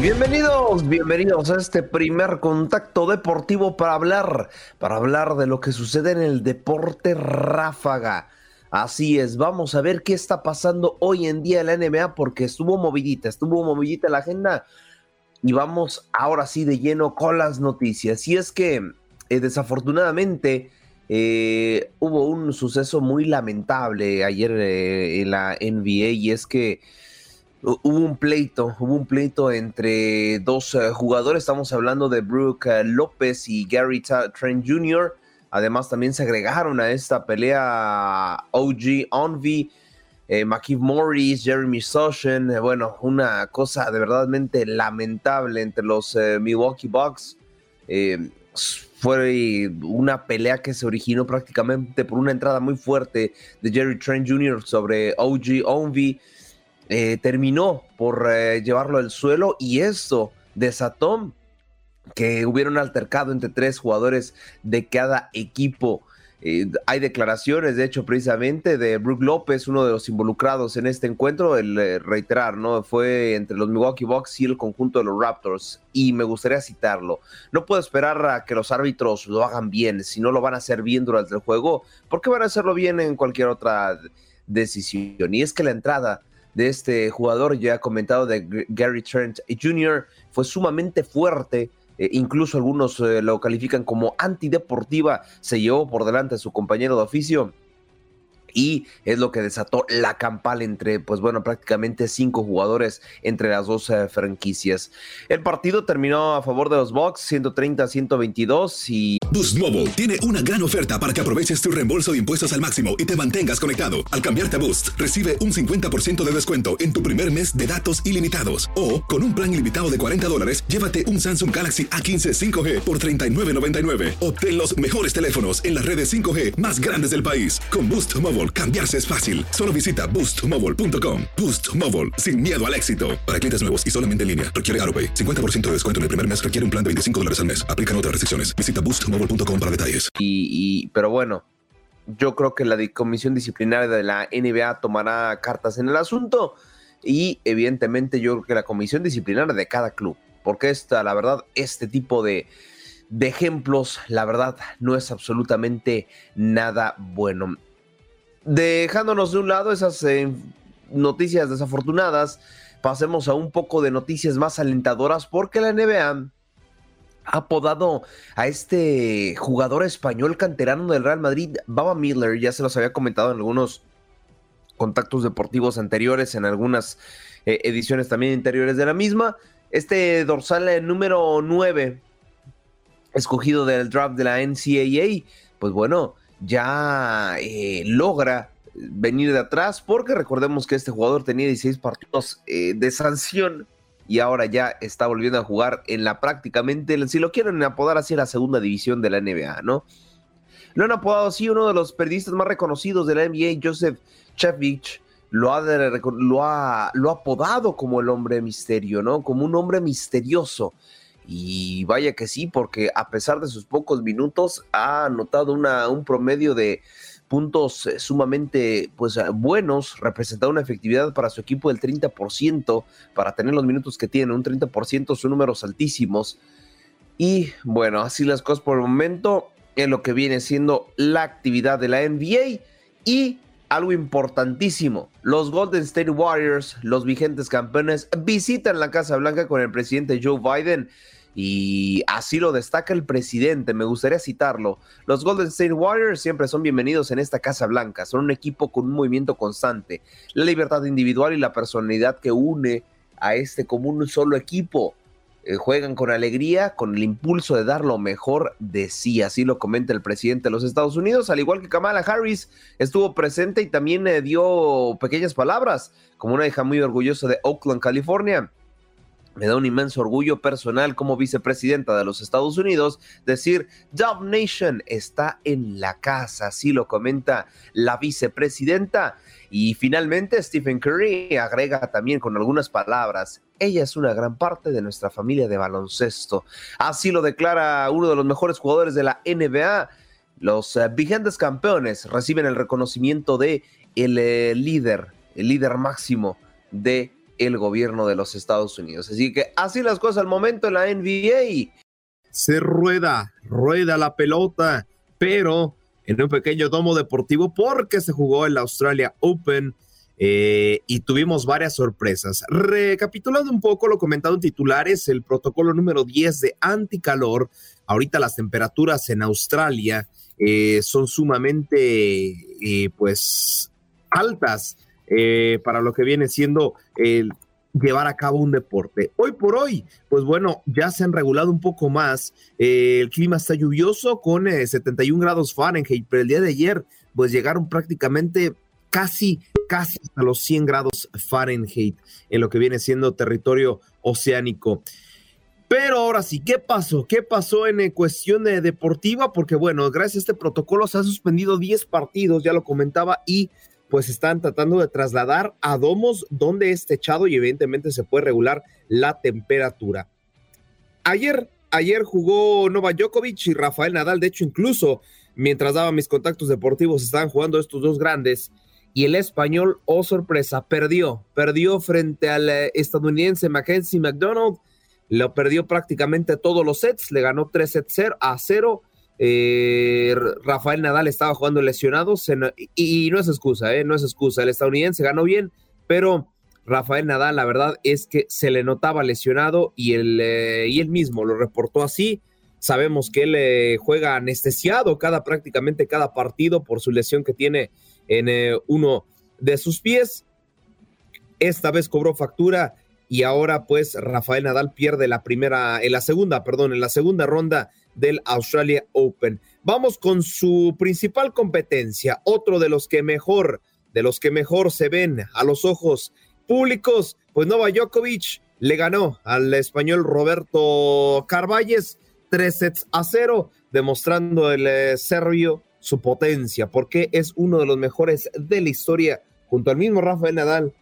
Speaker 5: Bienvenidos, bienvenidos a este primer contacto deportivo para hablar, para hablar de lo que sucede en el deporte ráfaga. Así es, vamos a ver qué está pasando hoy en día en la NBA porque estuvo movidita, estuvo movidita la agenda y vamos ahora sí de lleno con las noticias. Y es que eh, desafortunadamente eh, hubo un suceso muy lamentable ayer eh, en la NBA y es que hubo un pleito, hubo un pleito entre dos jugadores, estamos hablando de Brooke López y Gary Trent Jr., Además, también se agregaron a esta pelea OG Onvi, eh, Morris, Jeremy Soshen. Eh, bueno, una cosa de verdadmente lamentable entre los eh, Milwaukee Bucks. Eh, fue una pelea que se originó prácticamente por una entrada muy fuerte de Jerry Trent Jr. sobre OG Onvi. Terminó por llevarlo al suelo y eso desató que hubiera un altercado entre tres jugadores de cada equipo. Eh, hay declaraciones, de hecho, precisamente de Brook López, uno de los involucrados en este encuentro, el eh, reiterar, ¿no? Fue entre los Milwaukee Bucks y el conjunto de los Raptors, y me gustaría citarlo. No puedo esperar a que los árbitros lo hagan bien, si no lo van a hacer bien durante el juego, ¿por qué van a hacerlo bien en cualquier otra decisión? Y es que la entrada de este jugador, ya comentado, de Gary Trent Jr., fue sumamente fuerte eh, incluso algunos eh, lo califican como antideportiva, se llevó por delante a su compañero de oficio y es lo que desató la campal entre, pues bueno, prácticamente cinco jugadores entre las dos eh, franquicias. El partido terminó a favor de los Bucks, 130 122 y...
Speaker 14: Boost Mobile tiene una gran oferta para que aproveches tu reembolso de impuestos al máximo y te mantengas conectado. Al cambiarte a Boost, recibe un 50% de descuento en tu primer mes de datos ilimitados. O, con un plan ilimitado de 40 dólares, llévate un Samsung Galaxy A15 5G por 39.99. Obtén los mejores teléfonos en las redes 5G más grandes del país. Con Boost Mobile cambiarse es fácil. Solo visita boostmobile.com. Boost Mobile, sin miedo al éxito. Para clientes nuevos y solamente en línea, requiere AroPay. 50% de descuento en el primer mes requiere un plan de 25 dólares al mes. Aplican otras restricciones. Visita boostmobile.com para detalles.
Speaker 5: Y, pero bueno, yo creo que la comisión disciplinaria de la NBA tomará cartas en el asunto y evidentemente yo creo que la comisión disciplinaria de cada club, porque esta, la verdad, este tipo de, de ejemplos, la verdad, no es absolutamente nada bueno dejándonos de un lado esas eh, noticias desafortunadas, pasemos a un poco de noticias más alentadoras porque la NBA ha apodado a este jugador español canterano del Real Madrid, Baba Miller, ya se los había comentado en algunos contactos deportivos anteriores, en algunas eh, ediciones también interiores de la misma. Este dorsal eh, número 9, escogido del draft de la NCAA, pues bueno, ya eh, logra venir de atrás, porque recordemos que este jugador tenía 16 partidos eh, de sanción y ahora ya está volviendo a jugar en la prácticamente, si lo quieren apodar así, la segunda división de la NBA, ¿no? Lo han apodado así uno de los periodistas más reconocidos de la NBA, Joseph Chevich, lo ha, lo, ha, lo ha apodado como el hombre misterio, ¿no? Como un hombre misterioso. Y vaya que sí, porque a pesar de sus pocos minutos ha anotado una, un promedio de puntos eh, sumamente pues, eh, buenos, representado una efectividad para su equipo del 30%, para tener los minutos que tiene, un 30% son números altísimos. Y bueno, así las cosas por el momento en lo que viene siendo la actividad de la NBA y algo importantísimo, los Golden State Warriors, los vigentes campeones, visitan la Casa Blanca con el presidente Joe Biden y así lo destaca el presidente, me gustaría citarlo. Los Golden State Warriors siempre son bienvenidos en esta Casa Blanca, son un equipo con un movimiento constante, la libertad individual y la personalidad que une a este como un solo equipo. Eh, juegan con alegría, con el impulso de dar lo mejor de sí, así lo comenta el presidente de los Estados Unidos, al igual que Kamala Harris estuvo presente y también eh, dio pequeñas palabras, como una hija muy orgullosa de Oakland, California me da un inmenso orgullo personal como vicepresidenta de los Estados Unidos decir, Dove Nation está en la casa, así lo comenta la vicepresidenta. Y finalmente Stephen Curry agrega también con algunas palabras, ella es una gran parte de nuestra familia de baloncesto. Así lo declara uno de los mejores jugadores de la NBA. Los eh, vigentes campeones reciben el reconocimiento de el eh, líder, el líder máximo de el gobierno de los Estados Unidos. Así que así las cosas al momento en la NBA. Se rueda, rueda la pelota, pero en un pequeño domo deportivo porque se jugó el Australia Open eh, y tuvimos varias sorpresas. Recapitulando un poco lo comentado en titulares, el protocolo número 10 de anticalor. Ahorita las temperaturas en Australia eh, son sumamente, eh, pues, altas para lo que viene siendo llevar a cabo un deporte. Hoy por hoy, pues bueno, ya se han regulado un poco más. el clima está lluvioso con 71 grados Fahrenheit, pero el día de ayer, pues llegaron prácticamente casi, casi hasta los 100 grados Fahrenheit en lo que viene siendo territorio oceánico. Pero ahora sí, ¿qué pasó? ¿Qué pasó en eh, cuestión de deportiva? Porque bueno, gracias a este protocolo se han suspendido 10 partidos, ya lo comentaba, y pues están tratando de trasladar a domos donde es techado y evidentemente se puede regular la temperatura. Ayer, ayer jugó Nova Djokovic y Rafael Nadal, de hecho incluso mientras daba mis contactos deportivos estaban jugando estos dos grandes y el español, oh sorpresa, perdió, perdió frente al eh, estadounidense Mackenzie McDonald, lo perdió prácticamente todos los sets, le ganó tres sets a cero. Eh, Rafael Nadal estaba jugando lesionado y, no es excusa, eh, no es excusa. El estadounidense ganó bien, pero Rafael Nadal, la verdad es que se le notaba lesionado y él, y él mismo lo reportó así. Sabemos que él juega anestesiado cada prácticamente cada partido por su lesión que tiene en eh, uno de sus pies. Esta vez cobró factura y ahora pues Rafael Nadal pierde la primera, en la segunda, perdón, en la segunda ronda del Australia Open. Vamos con su principal competencia, otro de los que mejor, de los que mejor se ven a los ojos públicos, pues Nova Djokovic le ganó al español Roberto Carvalles tres sets a cero, demostrando el eh, serbio su potencia, porque es uno de los mejores de la historia, junto al mismo Rafael Nadal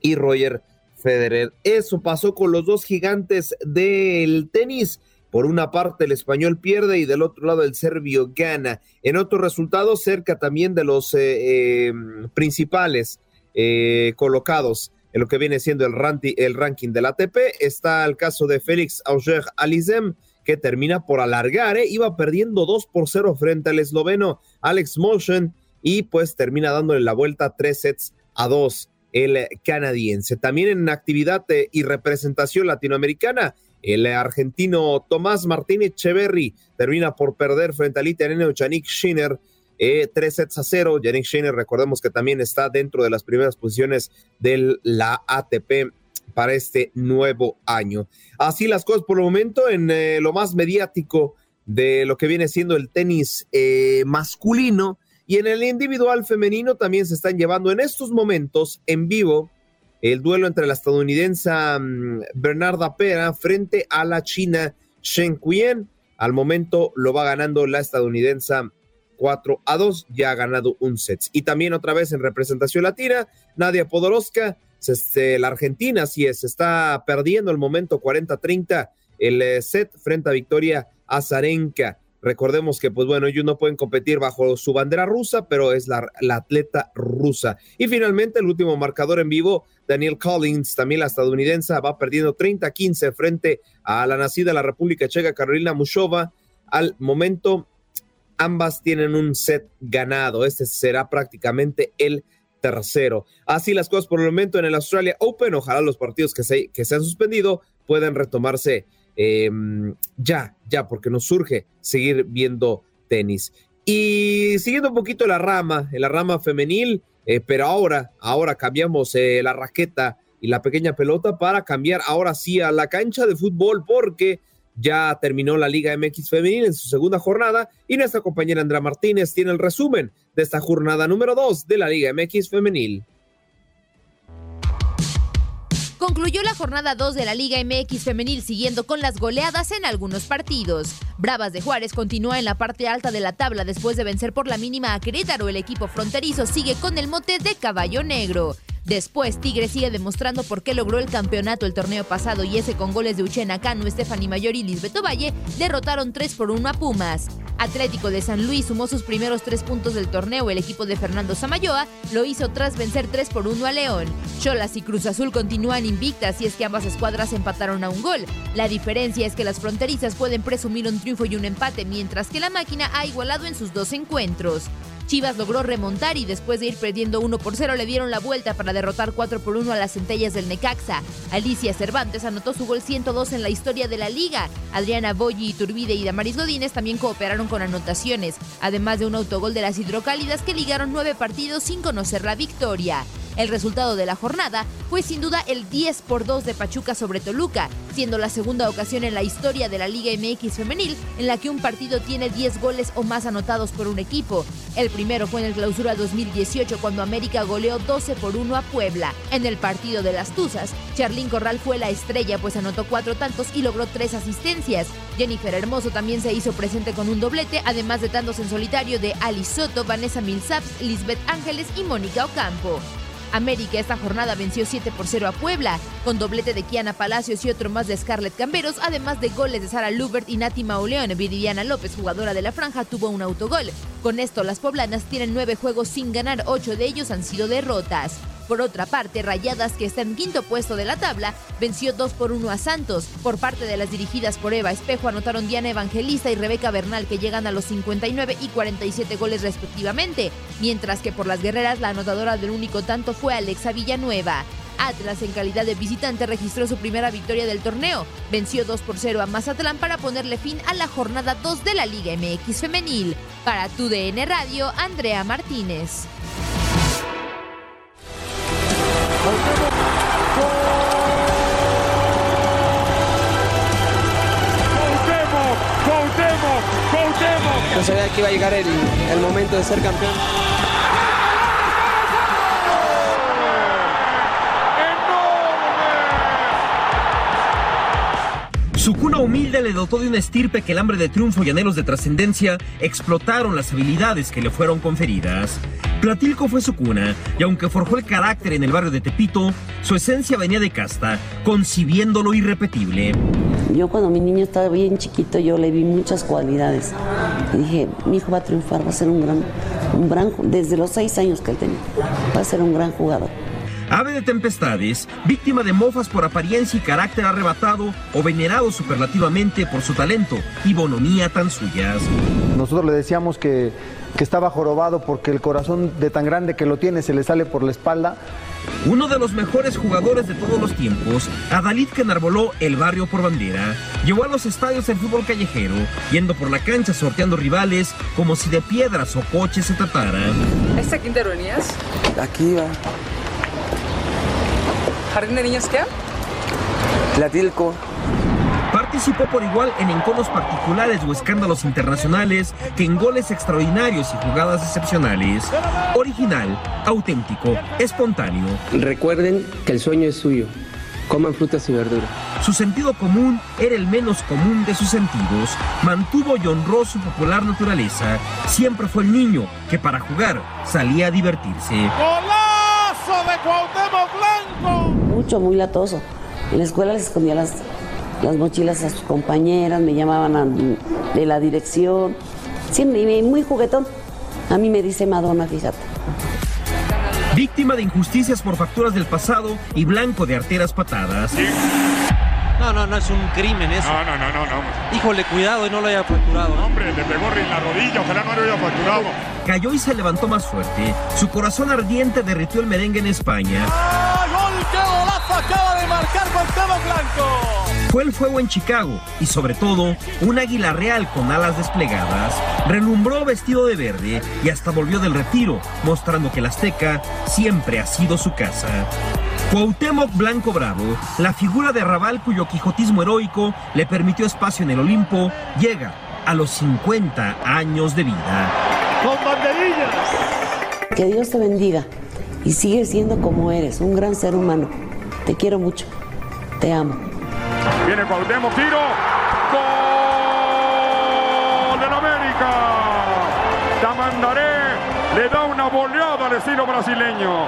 Speaker 5: y Roger Federer. Eso pasó con los dos gigantes del tenis. Por una parte el español pierde y del otro lado el serbio gana. En otro resultado, cerca también de los eh, eh, principales eh, colocados en lo que viene siendo el, el ranking del ATP, está el caso de Félix Auger Alizem, que termina por alargar, iba perdiendo 2 por 0 frente al esloveno Alex Motion y pues termina dándole la vuelta 3 sets a 2 el canadiense. También en actividad y representación latinoamericana, el argentino Tomás Martínez Cheverry termina por perder frente al italiano Yannick Schiner. Eh, tres sets a cero. Yannick Schiner, recordemos que también está dentro de las primeras posiciones de la ATP para este nuevo año. Así las cosas por el momento en eh, lo más mediático de lo que viene siendo el tenis eh, masculino y en el individual femenino también se están llevando en estos momentos en vivo el duelo entre la estadounidense mm, Bernarda Pera frente a la china Shen Kuyen. Al momento lo va ganando la estadounidense 4 a 2, ya ha ganado un set. Y también otra vez en representación latina, Nadia Podoroska este, la Argentina, si es, está perdiendo el momento 40-30 el eh, set frente a Victoria Azarenka. Recordemos que, pues bueno, ellos no pueden competir bajo su bandera rusa, pero es la, atleta rusa. Y finalmente, el último marcador en vivo, Daniel Collins, también la estadounidense, va perdiendo 30-15 frente a la nacida de la República Checa, Carolina Mushova. Al momento, ambas tienen un set ganado. Este será prácticamente el tercero. Así las cosas por el momento en el Australia Open. Ojalá los partidos que se, que se han suspendido puedan retomarse em, ya, ya, porque nos surge seguir viendo tenis. Y siguiendo un poquito la rama, la rama femenil, eh, pero ahora, ahora cambiamos eh, la raqueta y la pequeña pelota para cambiar ahora sí a la cancha de fútbol, porque ya terminó la Liga MX Femenil en su segunda jornada y nuestra compañera Andrea Martínez tiene el resumen de esta jornada número 2 de la Liga MX Femenil.
Speaker 15: Concluyó la jornada 2 de la Liga MX femenil siguiendo con las goleadas en algunos partidos. Bravas de Juárez continúa en la parte alta de la tabla después de vencer por la mínima a Querétaro. El equipo fronterizo sigue con el mote de caballo negro. Después, Tigre sigue demostrando por qué logró el campeonato el torneo pasado y ese con goles de Uchena Cano, Stephanie Mayor y Lisbeto Valle derrotaron 3 por 1 a Pumas. Atlético de San Luis sumó sus primeros tres puntos del torneo. El equipo de Fernando Samayoa lo hizo tras vencer 3 por 1 a León. Cholas y Cruz Azul continúan invictas y es que ambas escuadras empataron a un gol. La diferencia es que las fronterizas pueden presumir un triunfo y un empate, mientras que la máquina ha igualado en sus dos encuentros. Chivas logró remontar y después de ir perdiendo 1 por 0 le dieron la vuelta para derrotar 4 por 1 a las centellas del Necaxa. Alicia Cervantes anotó su gol 102 en la historia de la liga. Adriana Boyi, Turbide y Damaris Godínez también cooperaron con anotaciones, además de un autogol de las hidrocálidas que ligaron nueve partidos sin conocer la victoria. El resultado de la jornada fue sin duda el 10 por 2 de Pachuca sobre Toluca, siendo la segunda ocasión en la historia de la Liga MX femenil en la que un partido tiene 10 goles o más anotados por un equipo. El primero fue en el clausura 2018 cuando América goleó 12 por 1 a Puebla. En el partido de las Tuzas, Charlín Corral fue la estrella pues anotó cuatro tantos y logró tres asistencias. Jennifer Hermoso también se hizo presente con un doblete, además de tantos en solitario de Ali Soto, Vanessa Milsaps, Lisbeth Ángeles y Mónica Ocampo. América esta jornada venció 7 por 0 a Puebla, con doblete de Kiana Palacios y otro más de Scarlett Camberos, además de goles de Sara Lubert y Nati Mauleón. Viviana López, jugadora de la franja, tuvo un autogol. Con esto, las poblanas tienen nueve juegos sin ganar, ocho de ellos han sido derrotas. Por otra parte, Rayadas, que está en quinto puesto de la tabla, venció 2 por 1 a Santos. Por parte de las dirigidas por Eva Espejo, anotaron Diana Evangelista y Rebeca Bernal, que llegan a los 59 y 47 goles respectivamente. Mientras que por las guerreras, la anotadora del único tanto fue Alexa Villanueva. Atlas en calidad de visitante registró su primera victoria del torneo. Venció 2 por 0 a Mazatlán para ponerle fin a la jornada 2 de la Liga MX femenil. Para tu DN Radio, Andrea Martínez.
Speaker 16: No sabía que iba a llegar el, el momento de ser campeón.
Speaker 17: Su cuna humilde le dotó de una estirpe que el hambre de triunfo y anhelos de trascendencia explotaron las habilidades que le fueron conferidas. Platilco fue su cuna, y aunque forjó el carácter en el barrio de Tepito, su esencia venía de casta, concibiendo lo irrepetible.
Speaker 18: Yo cuando mi niño estaba bien chiquito, yo le vi muchas cualidades. Y dije, mi hijo va a triunfar, va a ser un gran, un gran, desde los seis años que él tenía, va a ser un gran jugador.
Speaker 17: Ave de tempestades, víctima de mofas por apariencia y carácter arrebatado o venerado superlativamente por su talento y bonomía tan suyas.
Speaker 19: Nosotros le decíamos que, que estaba jorobado porque el corazón de tan grande que lo tiene se le sale por la espalda.
Speaker 17: Uno de los mejores jugadores de todos los tiempos, Adalid que enarboló el barrio por bandera, llevó a los estadios el fútbol callejero, yendo por la cancha sorteando rivales como si de piedras o coches se tratara.
Speaker 20: ¿Este quintero venías?
Speaker 16: Aquí va.
Speaker 20: ¿Jardín de niños qué?
Speaker 16: Platilco.
Speaker 17: Participó por igual en enconos particulares o escándalos internacionales que en goles extraordinarios y jugadas excepcionales. Original, auténtico, espontáneo.
Speaker 16: Recuerden que el sueño es suyo. Coman frutas y verduras.
Speaker 17: Su sentido común era el menos común de sus sentidos. Mantuvo y honró su popular naturaleza. Siempre fue el niño que para jugar salía a divertirse.
Speaker 21: ¡Golazo de Cuauhtémoc Blanco!
Speaker 18: Mucho, muy latoso. En la escuela les escondía las, las mochilas a sus compañeras, me llamaban a- de la dirección. Siempre muy juguetón. A mí me dice Madonna, fíjate.
Speaker 17: Víctima de injusticias por facturas del pasado y blanco de arteras patadas.
Speaker 22: No, no, no es un crimen eso.
Speaker 21: No, no, no, no, no.
Speaker 22: Híjole, cuidado y no lo haya fracturado.
Speaker 21: Hombre, le pegó en la rodilla, ojalá no lo haya fracturado.
Speaker 17: Cayó y se levantó más fuerte. Su corazón ardiente derritió el merengue en España.
Speaker 21: ¡Ah, gol! ¡Qué golazo acaba de marcar Cuauhtémoc Blanco!
Speaker 17: Fue el fuego en Chicago y sobre todo un águila real con alas desplegadas. Relumbró vestido de verde y hasta volvió del retiro, mostrando que el Azteca siempre ha sido su casa. Cuauhtémoc Blanco Bravo, la figura de Raval cuyo quijotismo heroico le permitió espacio en el Olimpo, llega a los 50 años de vida.
Speaker 21: ¡Con banderillas!
Speaker 18: Que Dios te bendiga y sigue siendo como eres, un gran ser humano. Te quiero mucho. Te amo.
Speaker 21: Viene Cuauhtémoc, tiro. ¡Gol del América! Tamandaré le da una boleada al estilo brasileño.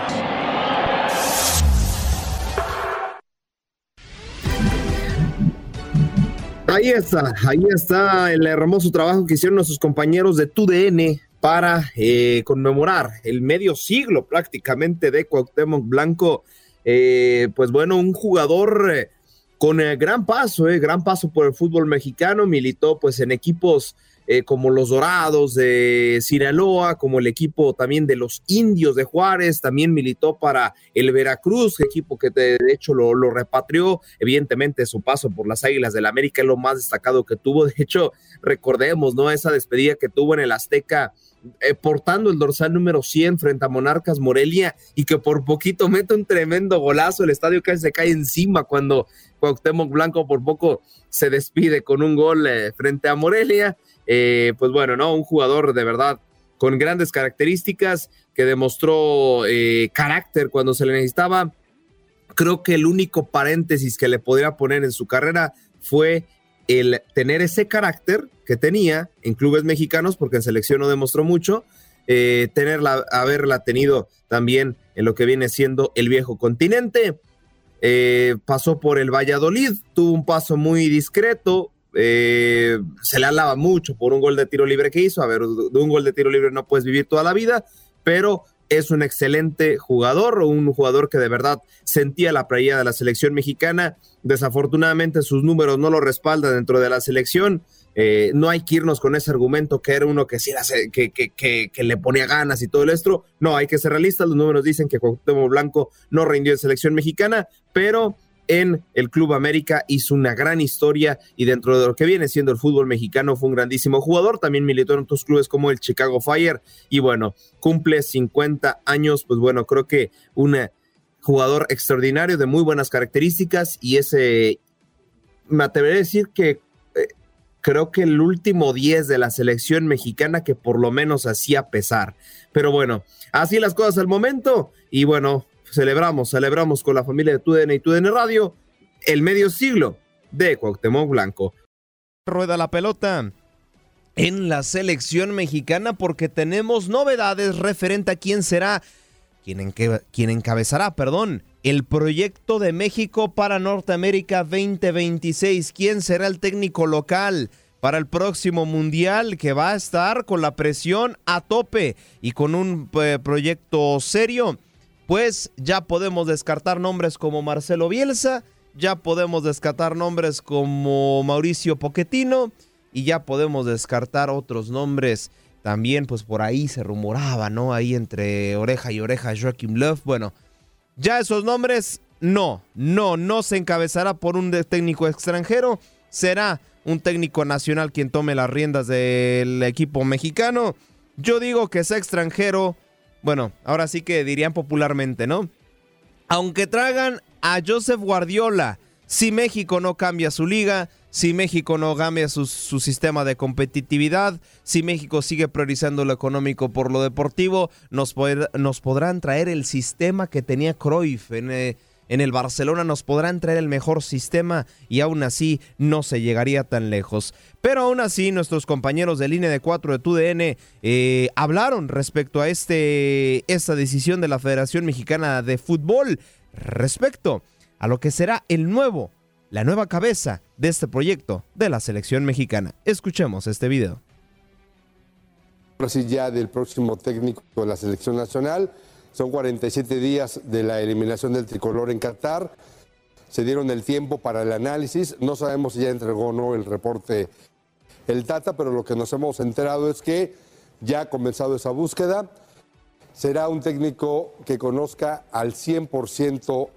Speaker 5: Ahí está, ahí está el hermoso trabajo que hicieron nuestros compañeros de TUDN para eh, conmemorar el medio siglo prácticamente de Cuauhtémoc Blanco. Eh, pues bueno, un jugador eh, eh, con gran paso, gran paso por el fútbol mexicano, militó pues en equipos eh, como los Dorados de Sinaloa, como el equipo también de los Indios de Juárez, también militó para el Veracruz, equipo que de, hecho lo, repatrió. Evidentemente su paso por las Águilas del la América es lo más destacado que tuvo. De hecho, recordemos, ¿no? Esa despedida que tuvo en el Azteca. Eh, portando el dorsal número 100 frente a Monarcas Morelia y que por poquito mete un tremendo golazo, el estadio casi se cae encima cuando Cuauhtémoc Blanco por poco se despide con un gol eh, frente a Morelia eh, pues bueno, ¿no? Un jugador de verdad con grandes características que demostró eh, carácter cuando se le necesitaba. Creo que el único paréntesis que le podría poner en su carrera fue el tener ese carácter que tenía en clubes mexicanos, porque en selección no demostró mucho, tenerla, haberla tenido también en lo que viene siendo el viejo continente. Pasó por el Valladolid, tuvo un paso muy discreto, eh, se le alaba mucho por un gol de tiro libre que hizo. A ver, un gol de tiro libre no puedes vivir toda la vida, pero es un excelente jugador, un jugador que de verdad sentía la playa de la selección mexicana. Desafortunadamente sus números no lo respaldan dentro de la selección. Eh, no hay que irnos con ese argumento que era uno que, sí, que, le ponía ganas y todo el esto. No, hay que ser realistas. Los números dicen que Cuauhtémoc Blanco no rindió en selección mexicana, pero en el Club América, hizo una gran historia y dentro de lo que viene siendo el fútbol mexicano fue un grandísimo jugador, también militó en otros clubes como el Chicago Fire y bueno, cumple 50 años, pues bueno, creo que un jugador extraordinario de muy buenas características y ese, me atreveré a decir que creo que el último 10 de la selección mexicana que por lo menos hacía pesar. Pero bueno, así las cosas al momento y bueno, celebramos, celebramos con la familia de TUDN y TUDN Radio el medio siglo de Cuauhtémoc Blanco.
Speaker 23: Rueda la pelota en la selección mexicana porque tenemos novedades referente a quién será, quién encabezará, perdón, el proyecto de México para Norteamérica 2026. ¿Quién será el técnico local? para el próximo mundial que va a estar con la presión a tope y con un eh, proyecto serio pues ya podemos descartar nombres como Marcelo Bielsa, ya podemos descartar nombres como Mauricio Pochettino y ya podemos descartar otros nombres. También, pues por ahí se rumoraba, ¿no? Ahí entre oreja y oreja Joaquim Love. Bueno, ya esos nombres, no, no, no se encabezará por un técnico extranjero. Será un técnico nacional quien tome las riendas del equipo mexicano. Yo digo que sea extranjero bueno, ahora sí que dirían popularmente, ¿no? Aunque tragan a Joseph Guardiola, si México no cambia su liga, si México no cambia su, sistema de competitividad, si México sigue priorizando lo económico por lo deportivo, nos, podrán traer el sistema que tenía Cruyff en, eh, en el Barcelona nos podrán traer el mejor sistema y aún así no se llegaría tan lejos. Pero aún así nuestros compañeros de línea de 4 de TUDN eh, hablaron respecto a este, esta decisión de la Federación Mexicana de Fútbol respecto a lo que será el nuevo, la nueva cabeza de este proyecto de la selección mexicana. Escuchemos este video.
Speaker 24: Así ya del próximo técnico de la selección nacional son 47 días de la eliminación del tricolor en Qatar. Se dieron el tiempo para el análisis. No sabemos si ya entregó o no el reporte el Tata, pero lo que nos hemos enterado es que ya ha comenzado esa búsqueda. Será un técnico que conozca al 100%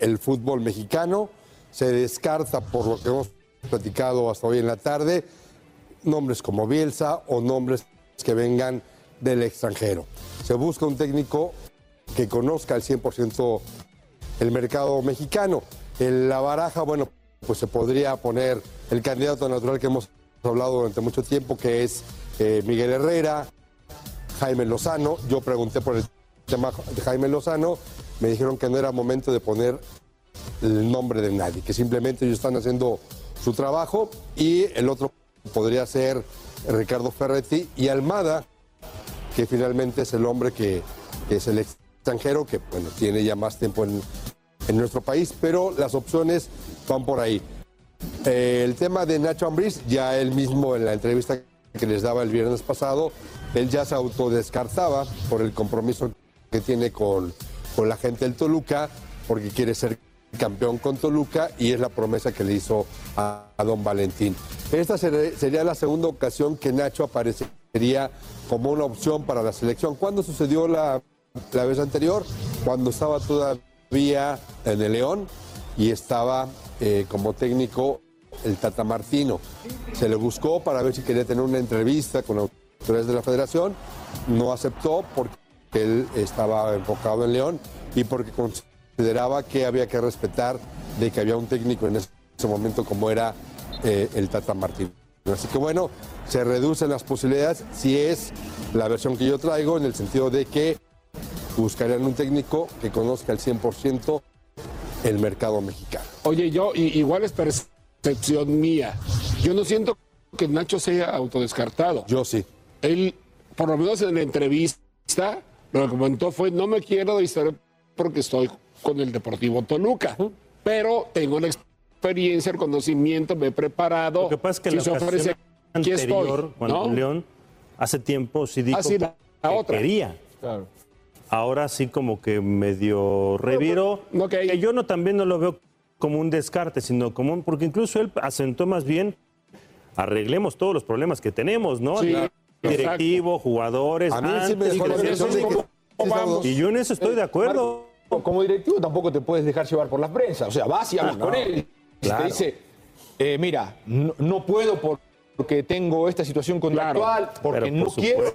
Speaker 24: el fútbol mexicano. Se descarta, por lo que hemos platicado hasta hoy en la tarde, nombres como Bielsa o nombres que vengan del extranjero. Se busca un técnico que conozca al 100% el mercado mexicano. En la baraja, bueno, pues se podría poner el candidato natural que hemos hablado durante mucho tiempo, que es eh, Miguel Herrera, Jaime Lozano. Yo pregunté por el tema de Jaime Lozano, me dijeron que no era momento de poner el nombre de nadie, que simplemente ellos están haciendo su trabajo y el otro podría ser Ricardo Ferretti y Almada, que finalmente es el hombre que, es el extranjero, que bueno, tiene ya más tiempo en, nuestro país, pero las opciones van por ahí. Eh, el tema de Nacho Ambriz, ya él mismo en la entrevista que les daba el viernes pasado, él ya se autodescartaba por el compromiso que tiene con, con la gente del Toluca, porque quiere ser campeón con Toluca y es la promesa que le hizo a, don Valentín. Esta ser- sería la segunda ocasión que Nacho aparecería como una opción para la selección. ¿Cuándo sucedió la, la vez anterior? Cuando estaba todavía en el León y estaba eh, como técnico el Tata Martino. Se le buscó para ver si quería tener una entrevista con autoridades de la federación. No aceptó porque él estaba enfocado en León y porque consideraba que había que respetar de que había un técnico en ese momento como era eh, el Tata Martino. Así que bueno, se reducen las posibilidades si es la versión que yo traigo en el sentido de que buscarían un técnico que conozca al 100% el mercado mexicano.
Speaker 25: Oye, yo, igual es percepción mía. Yo no siento que Nacho sea autodescartado.
Speaker 24: Yo sí.
Speaker 25: Él, por lo menos en la entrevista, lo que comentó fue, no me quiero distraer porque estoy con el Deportivo Toluca, pero tengo la experiencia, el conocimiento, me he preparado.
Speaker 26: Lo que pasa es que
Speaker 25: si
Speaker 26: la
Speaker 25: se ofrece,
Speaker 26: anterior,
Speaker 25: estoy.
Speaker 26: cuando
Speaker 25: ¿no?
Speaker 26: León, hace tiempo sí dijo
Speaker 25: Ah, sí, la- la
Speaker 26: que
Speaker 25: otra.
Speaker 26: quería. Ahora sí como que medio reviró. Que yo no también no lo veo como un descarte, sino como un... Porque incluso él asentó más bien, arreglemos todos los problemas que tenemos, ¿no?
Speaker 24: Sí,
Speaker 26: Directivo, jugadores,
Speaker 24: A mí sí me
Speaker 26: antes,
Speaker 24: dejó la
Speaker 26: y
Speaker 24: impresión de que-
Speaker 26: vamos. Y yo en eso estoy de acuerdo.
Speaker 27: Como directivo tampoco te puedes dejar llevar por la prensa. O sea, vas y hablas
Speaker 26: Ah, no.
Speaker 27: con él. Y
Speaker 26: Claro.
Speaker 27: te dice, eh, mira, no, no puedo por- porque tengo esta situación contractual, porque no quiero.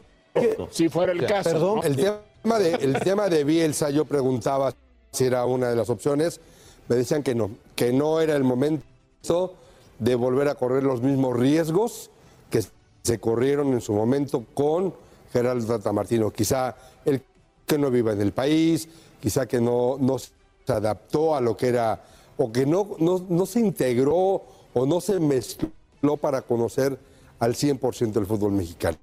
Speaker 25: Si fuera el caso.
Speaker 24: Perdón, el tema, de, el tema de Bielsa, yo preguntaba si era una de las opciones. Me decían que no, que no era el momento de volver a correr los mismos riesgos que se corrieron en su momento con Gerardo Tata Martino. Quizá él que no viva en el país, quizá que no, no se adaptó a lo que era, o que no, no, no se integró o no se mezcló para conocer al 100% el fútbol mexicano.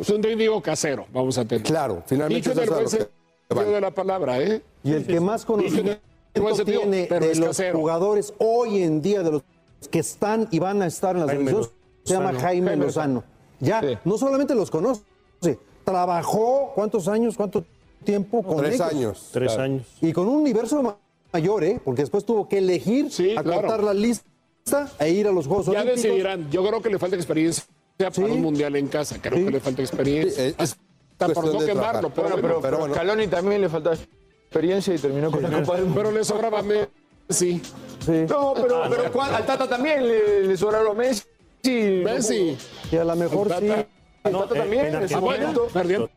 Speaker 25: Es un técnico casero, vamos a tener.
Speaker 24: Claro, finalmente
Speaker 25: Dicho del buen de la palabra, ¿eh?
Speaker 19: Y el que más conocimiento
Speaker 25: sentido,
Speaker 19: tiene de los
Speaker 25: casero.
Speaker 19: jugadores hoy en día, de los que están y van a estar en la
Speaker 26: Jaime
Speaker 19: selección, se llama. Jaime
Speaker 26: Jaime
Speaker 19: Lozano. Ya, no solamente los conoce, trabajó, ¿cuántos años, cuánto tiempo con
Speaker 24: Tres
Speaker 19: ellos?
Speaker 24: años.
Speaker 26: Tres
Speaker 24: Claro.
Speaker 26: años.
Speaker 19: Y con un universo ma- mayor, ¿eh? Porque después tuvo que elegir, acortar la lista e ir a los Juegos
Speaker 25: Ya
Speaker 19: Olímpicos.
Speaker 25: decidirán. Yo creo que le falta experiencia para un mundial en casa. Creo que le falta experiencia. Hasta por
Speaker 27: cuestión
Speaker 25: no
Speaker 27: de
Speaker 25: quemarlo. Pero,
Speaker 27: Bueno, pero, Scaloni también le faltaba experiencia y terminó con la Copa del Mundo.
Speaker 25: pero le sobraba Messi.
Speaker 27: No, pero, pero ¿cuál? al Tata también le, le sobraron Messi.
Speaker 25: Messi.
Speaker 19: Y a lo mejor sí.
Speaker 27: Al Tata
Speaker 25: eh,
Speaker 27: también. en
Speaker 25: Ah,
Speaker 27: momento.
Speaker 25: perdió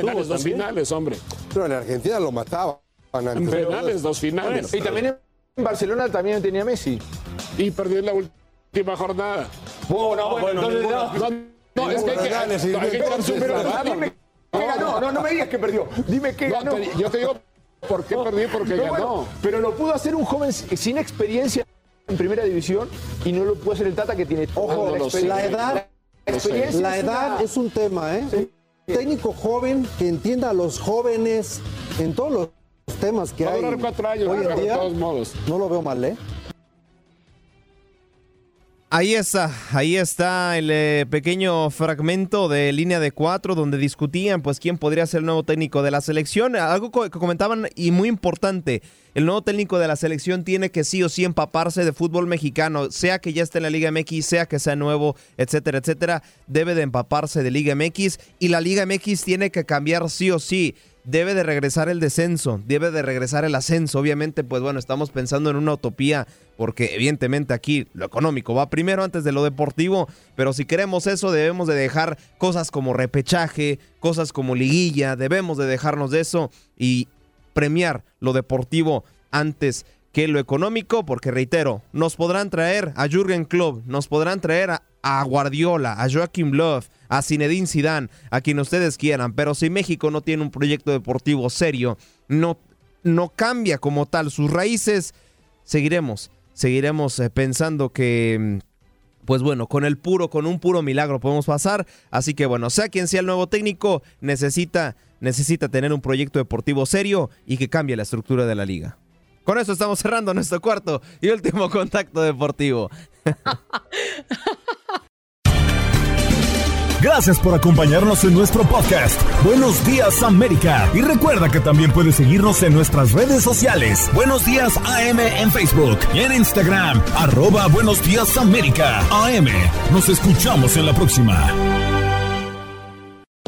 Speaker 25: penales dos
Speaker 24: también.
Speaker 25: finales, hombre.
Speaker 24: Pero en Argentina lo mataban antes.
Speaker 25: En penales dos finales.
Speaker 27: Y también en Barcelona también tenía Messi.
Speaker 25: Y perdió en la última jornada.
Speaker 27: Oh, no, bueno, entonces
Speaker 25: ninguno-
Speaker 27: no.
Speaker 25: no, es que hay que,
Speaker 27: sí,
Speaker 25: hay que echar su
Speaker 27: pero
Speaker 25: verdad,
Speaker 27: dime qué ganó. No, no me digas que perdió. Dime qué
Speaker 25: No,
Speaker 27: ganó.
Speaker 25: te- yo te digo por qué perdí, porque ganó.
Speaker 27: bueno, pero lo pudo hacer un joven sin experiencia en primera división y no lo pudo hacer el Tata que tiene
Speaker 19: Ojo, la,
Speaker 27: experiencia.
Speaker 19: edad,
Speaker 27: La experiencia
Speaker 19: la
Speaker 27: es
Speaker 19: edad
Speaker 27: una-
Speaker 19: es un tema, ¿eh? Un técnico joven que entienda a los jóvenes en todos los temas que
Speaker 25: Va a
Speaker 19: hay.
Speaker 25: durar cuatro años,
Speaker 19: hoy
Speaker 25: pero
Speaker 19: en
Speaker 25: de
Speaker 19: día.
Speaker 25: todos modos.
Speaker 19: No lo veo mal, ¿eh?
Speaker 5: Ahí está, ahí está el eh, pequeño fragmento de línea de cuatro donde discutían pues quién podría ser el nuevo técnico de la selección. Algo que comentaban y muy importante, el nuevo técnico de la selección tiene que sí o sí empaparse de fútbol mexicano, sea que ya esté en la Liga MX, sea que sea nuevo, etcétera, etcétera, debe de empaparse de Liga MX y la Liga MX tiene que cambiar sí o sí. Debe de regresar el descenso, debe de regresar el ascenso. Obviamente, pues bueno, estamos pensando en una utopía, porque evidentemente aquí lo económico va primero antes de lo deportivo, pero si queremos eso debemos de dejar cosas como repechaje, cosas como liguilla, debemos de dejarnos de eso y premiar lo deportivo antes que lo económico, porque reitero, nos podrán traer a Jürgen Klopp, nos podrán traer a, Guardiola, a Joachim Löw, a Zinedine Zidane, a quien ustedes quieran, pero si México no tiene un proyecto deportivo serio, no, no cambia como tal sus raíces, seguiremos, seguiremos eh, pensando que mm, pues bueno, con el puro, con un puro milagro podemos pasar. Así que bueno, sea quien sea el nuevo técnico, necesita, necesita tener un proyecto deportivo serio y que cambie la estructura de la liga. Con eso estamos cerrando nuestro cuarto y último contacto deportivo.
Speaker 2: Gracias por acompañarnos en nuestro podcast. Buenos días América. Y recuerda que también puedes seguirnos en nuestras redes sociales. Buenos días AM en Facebook y en Instagram. Arroba Buenos días América. AM. Nos escuchamos en la próxima.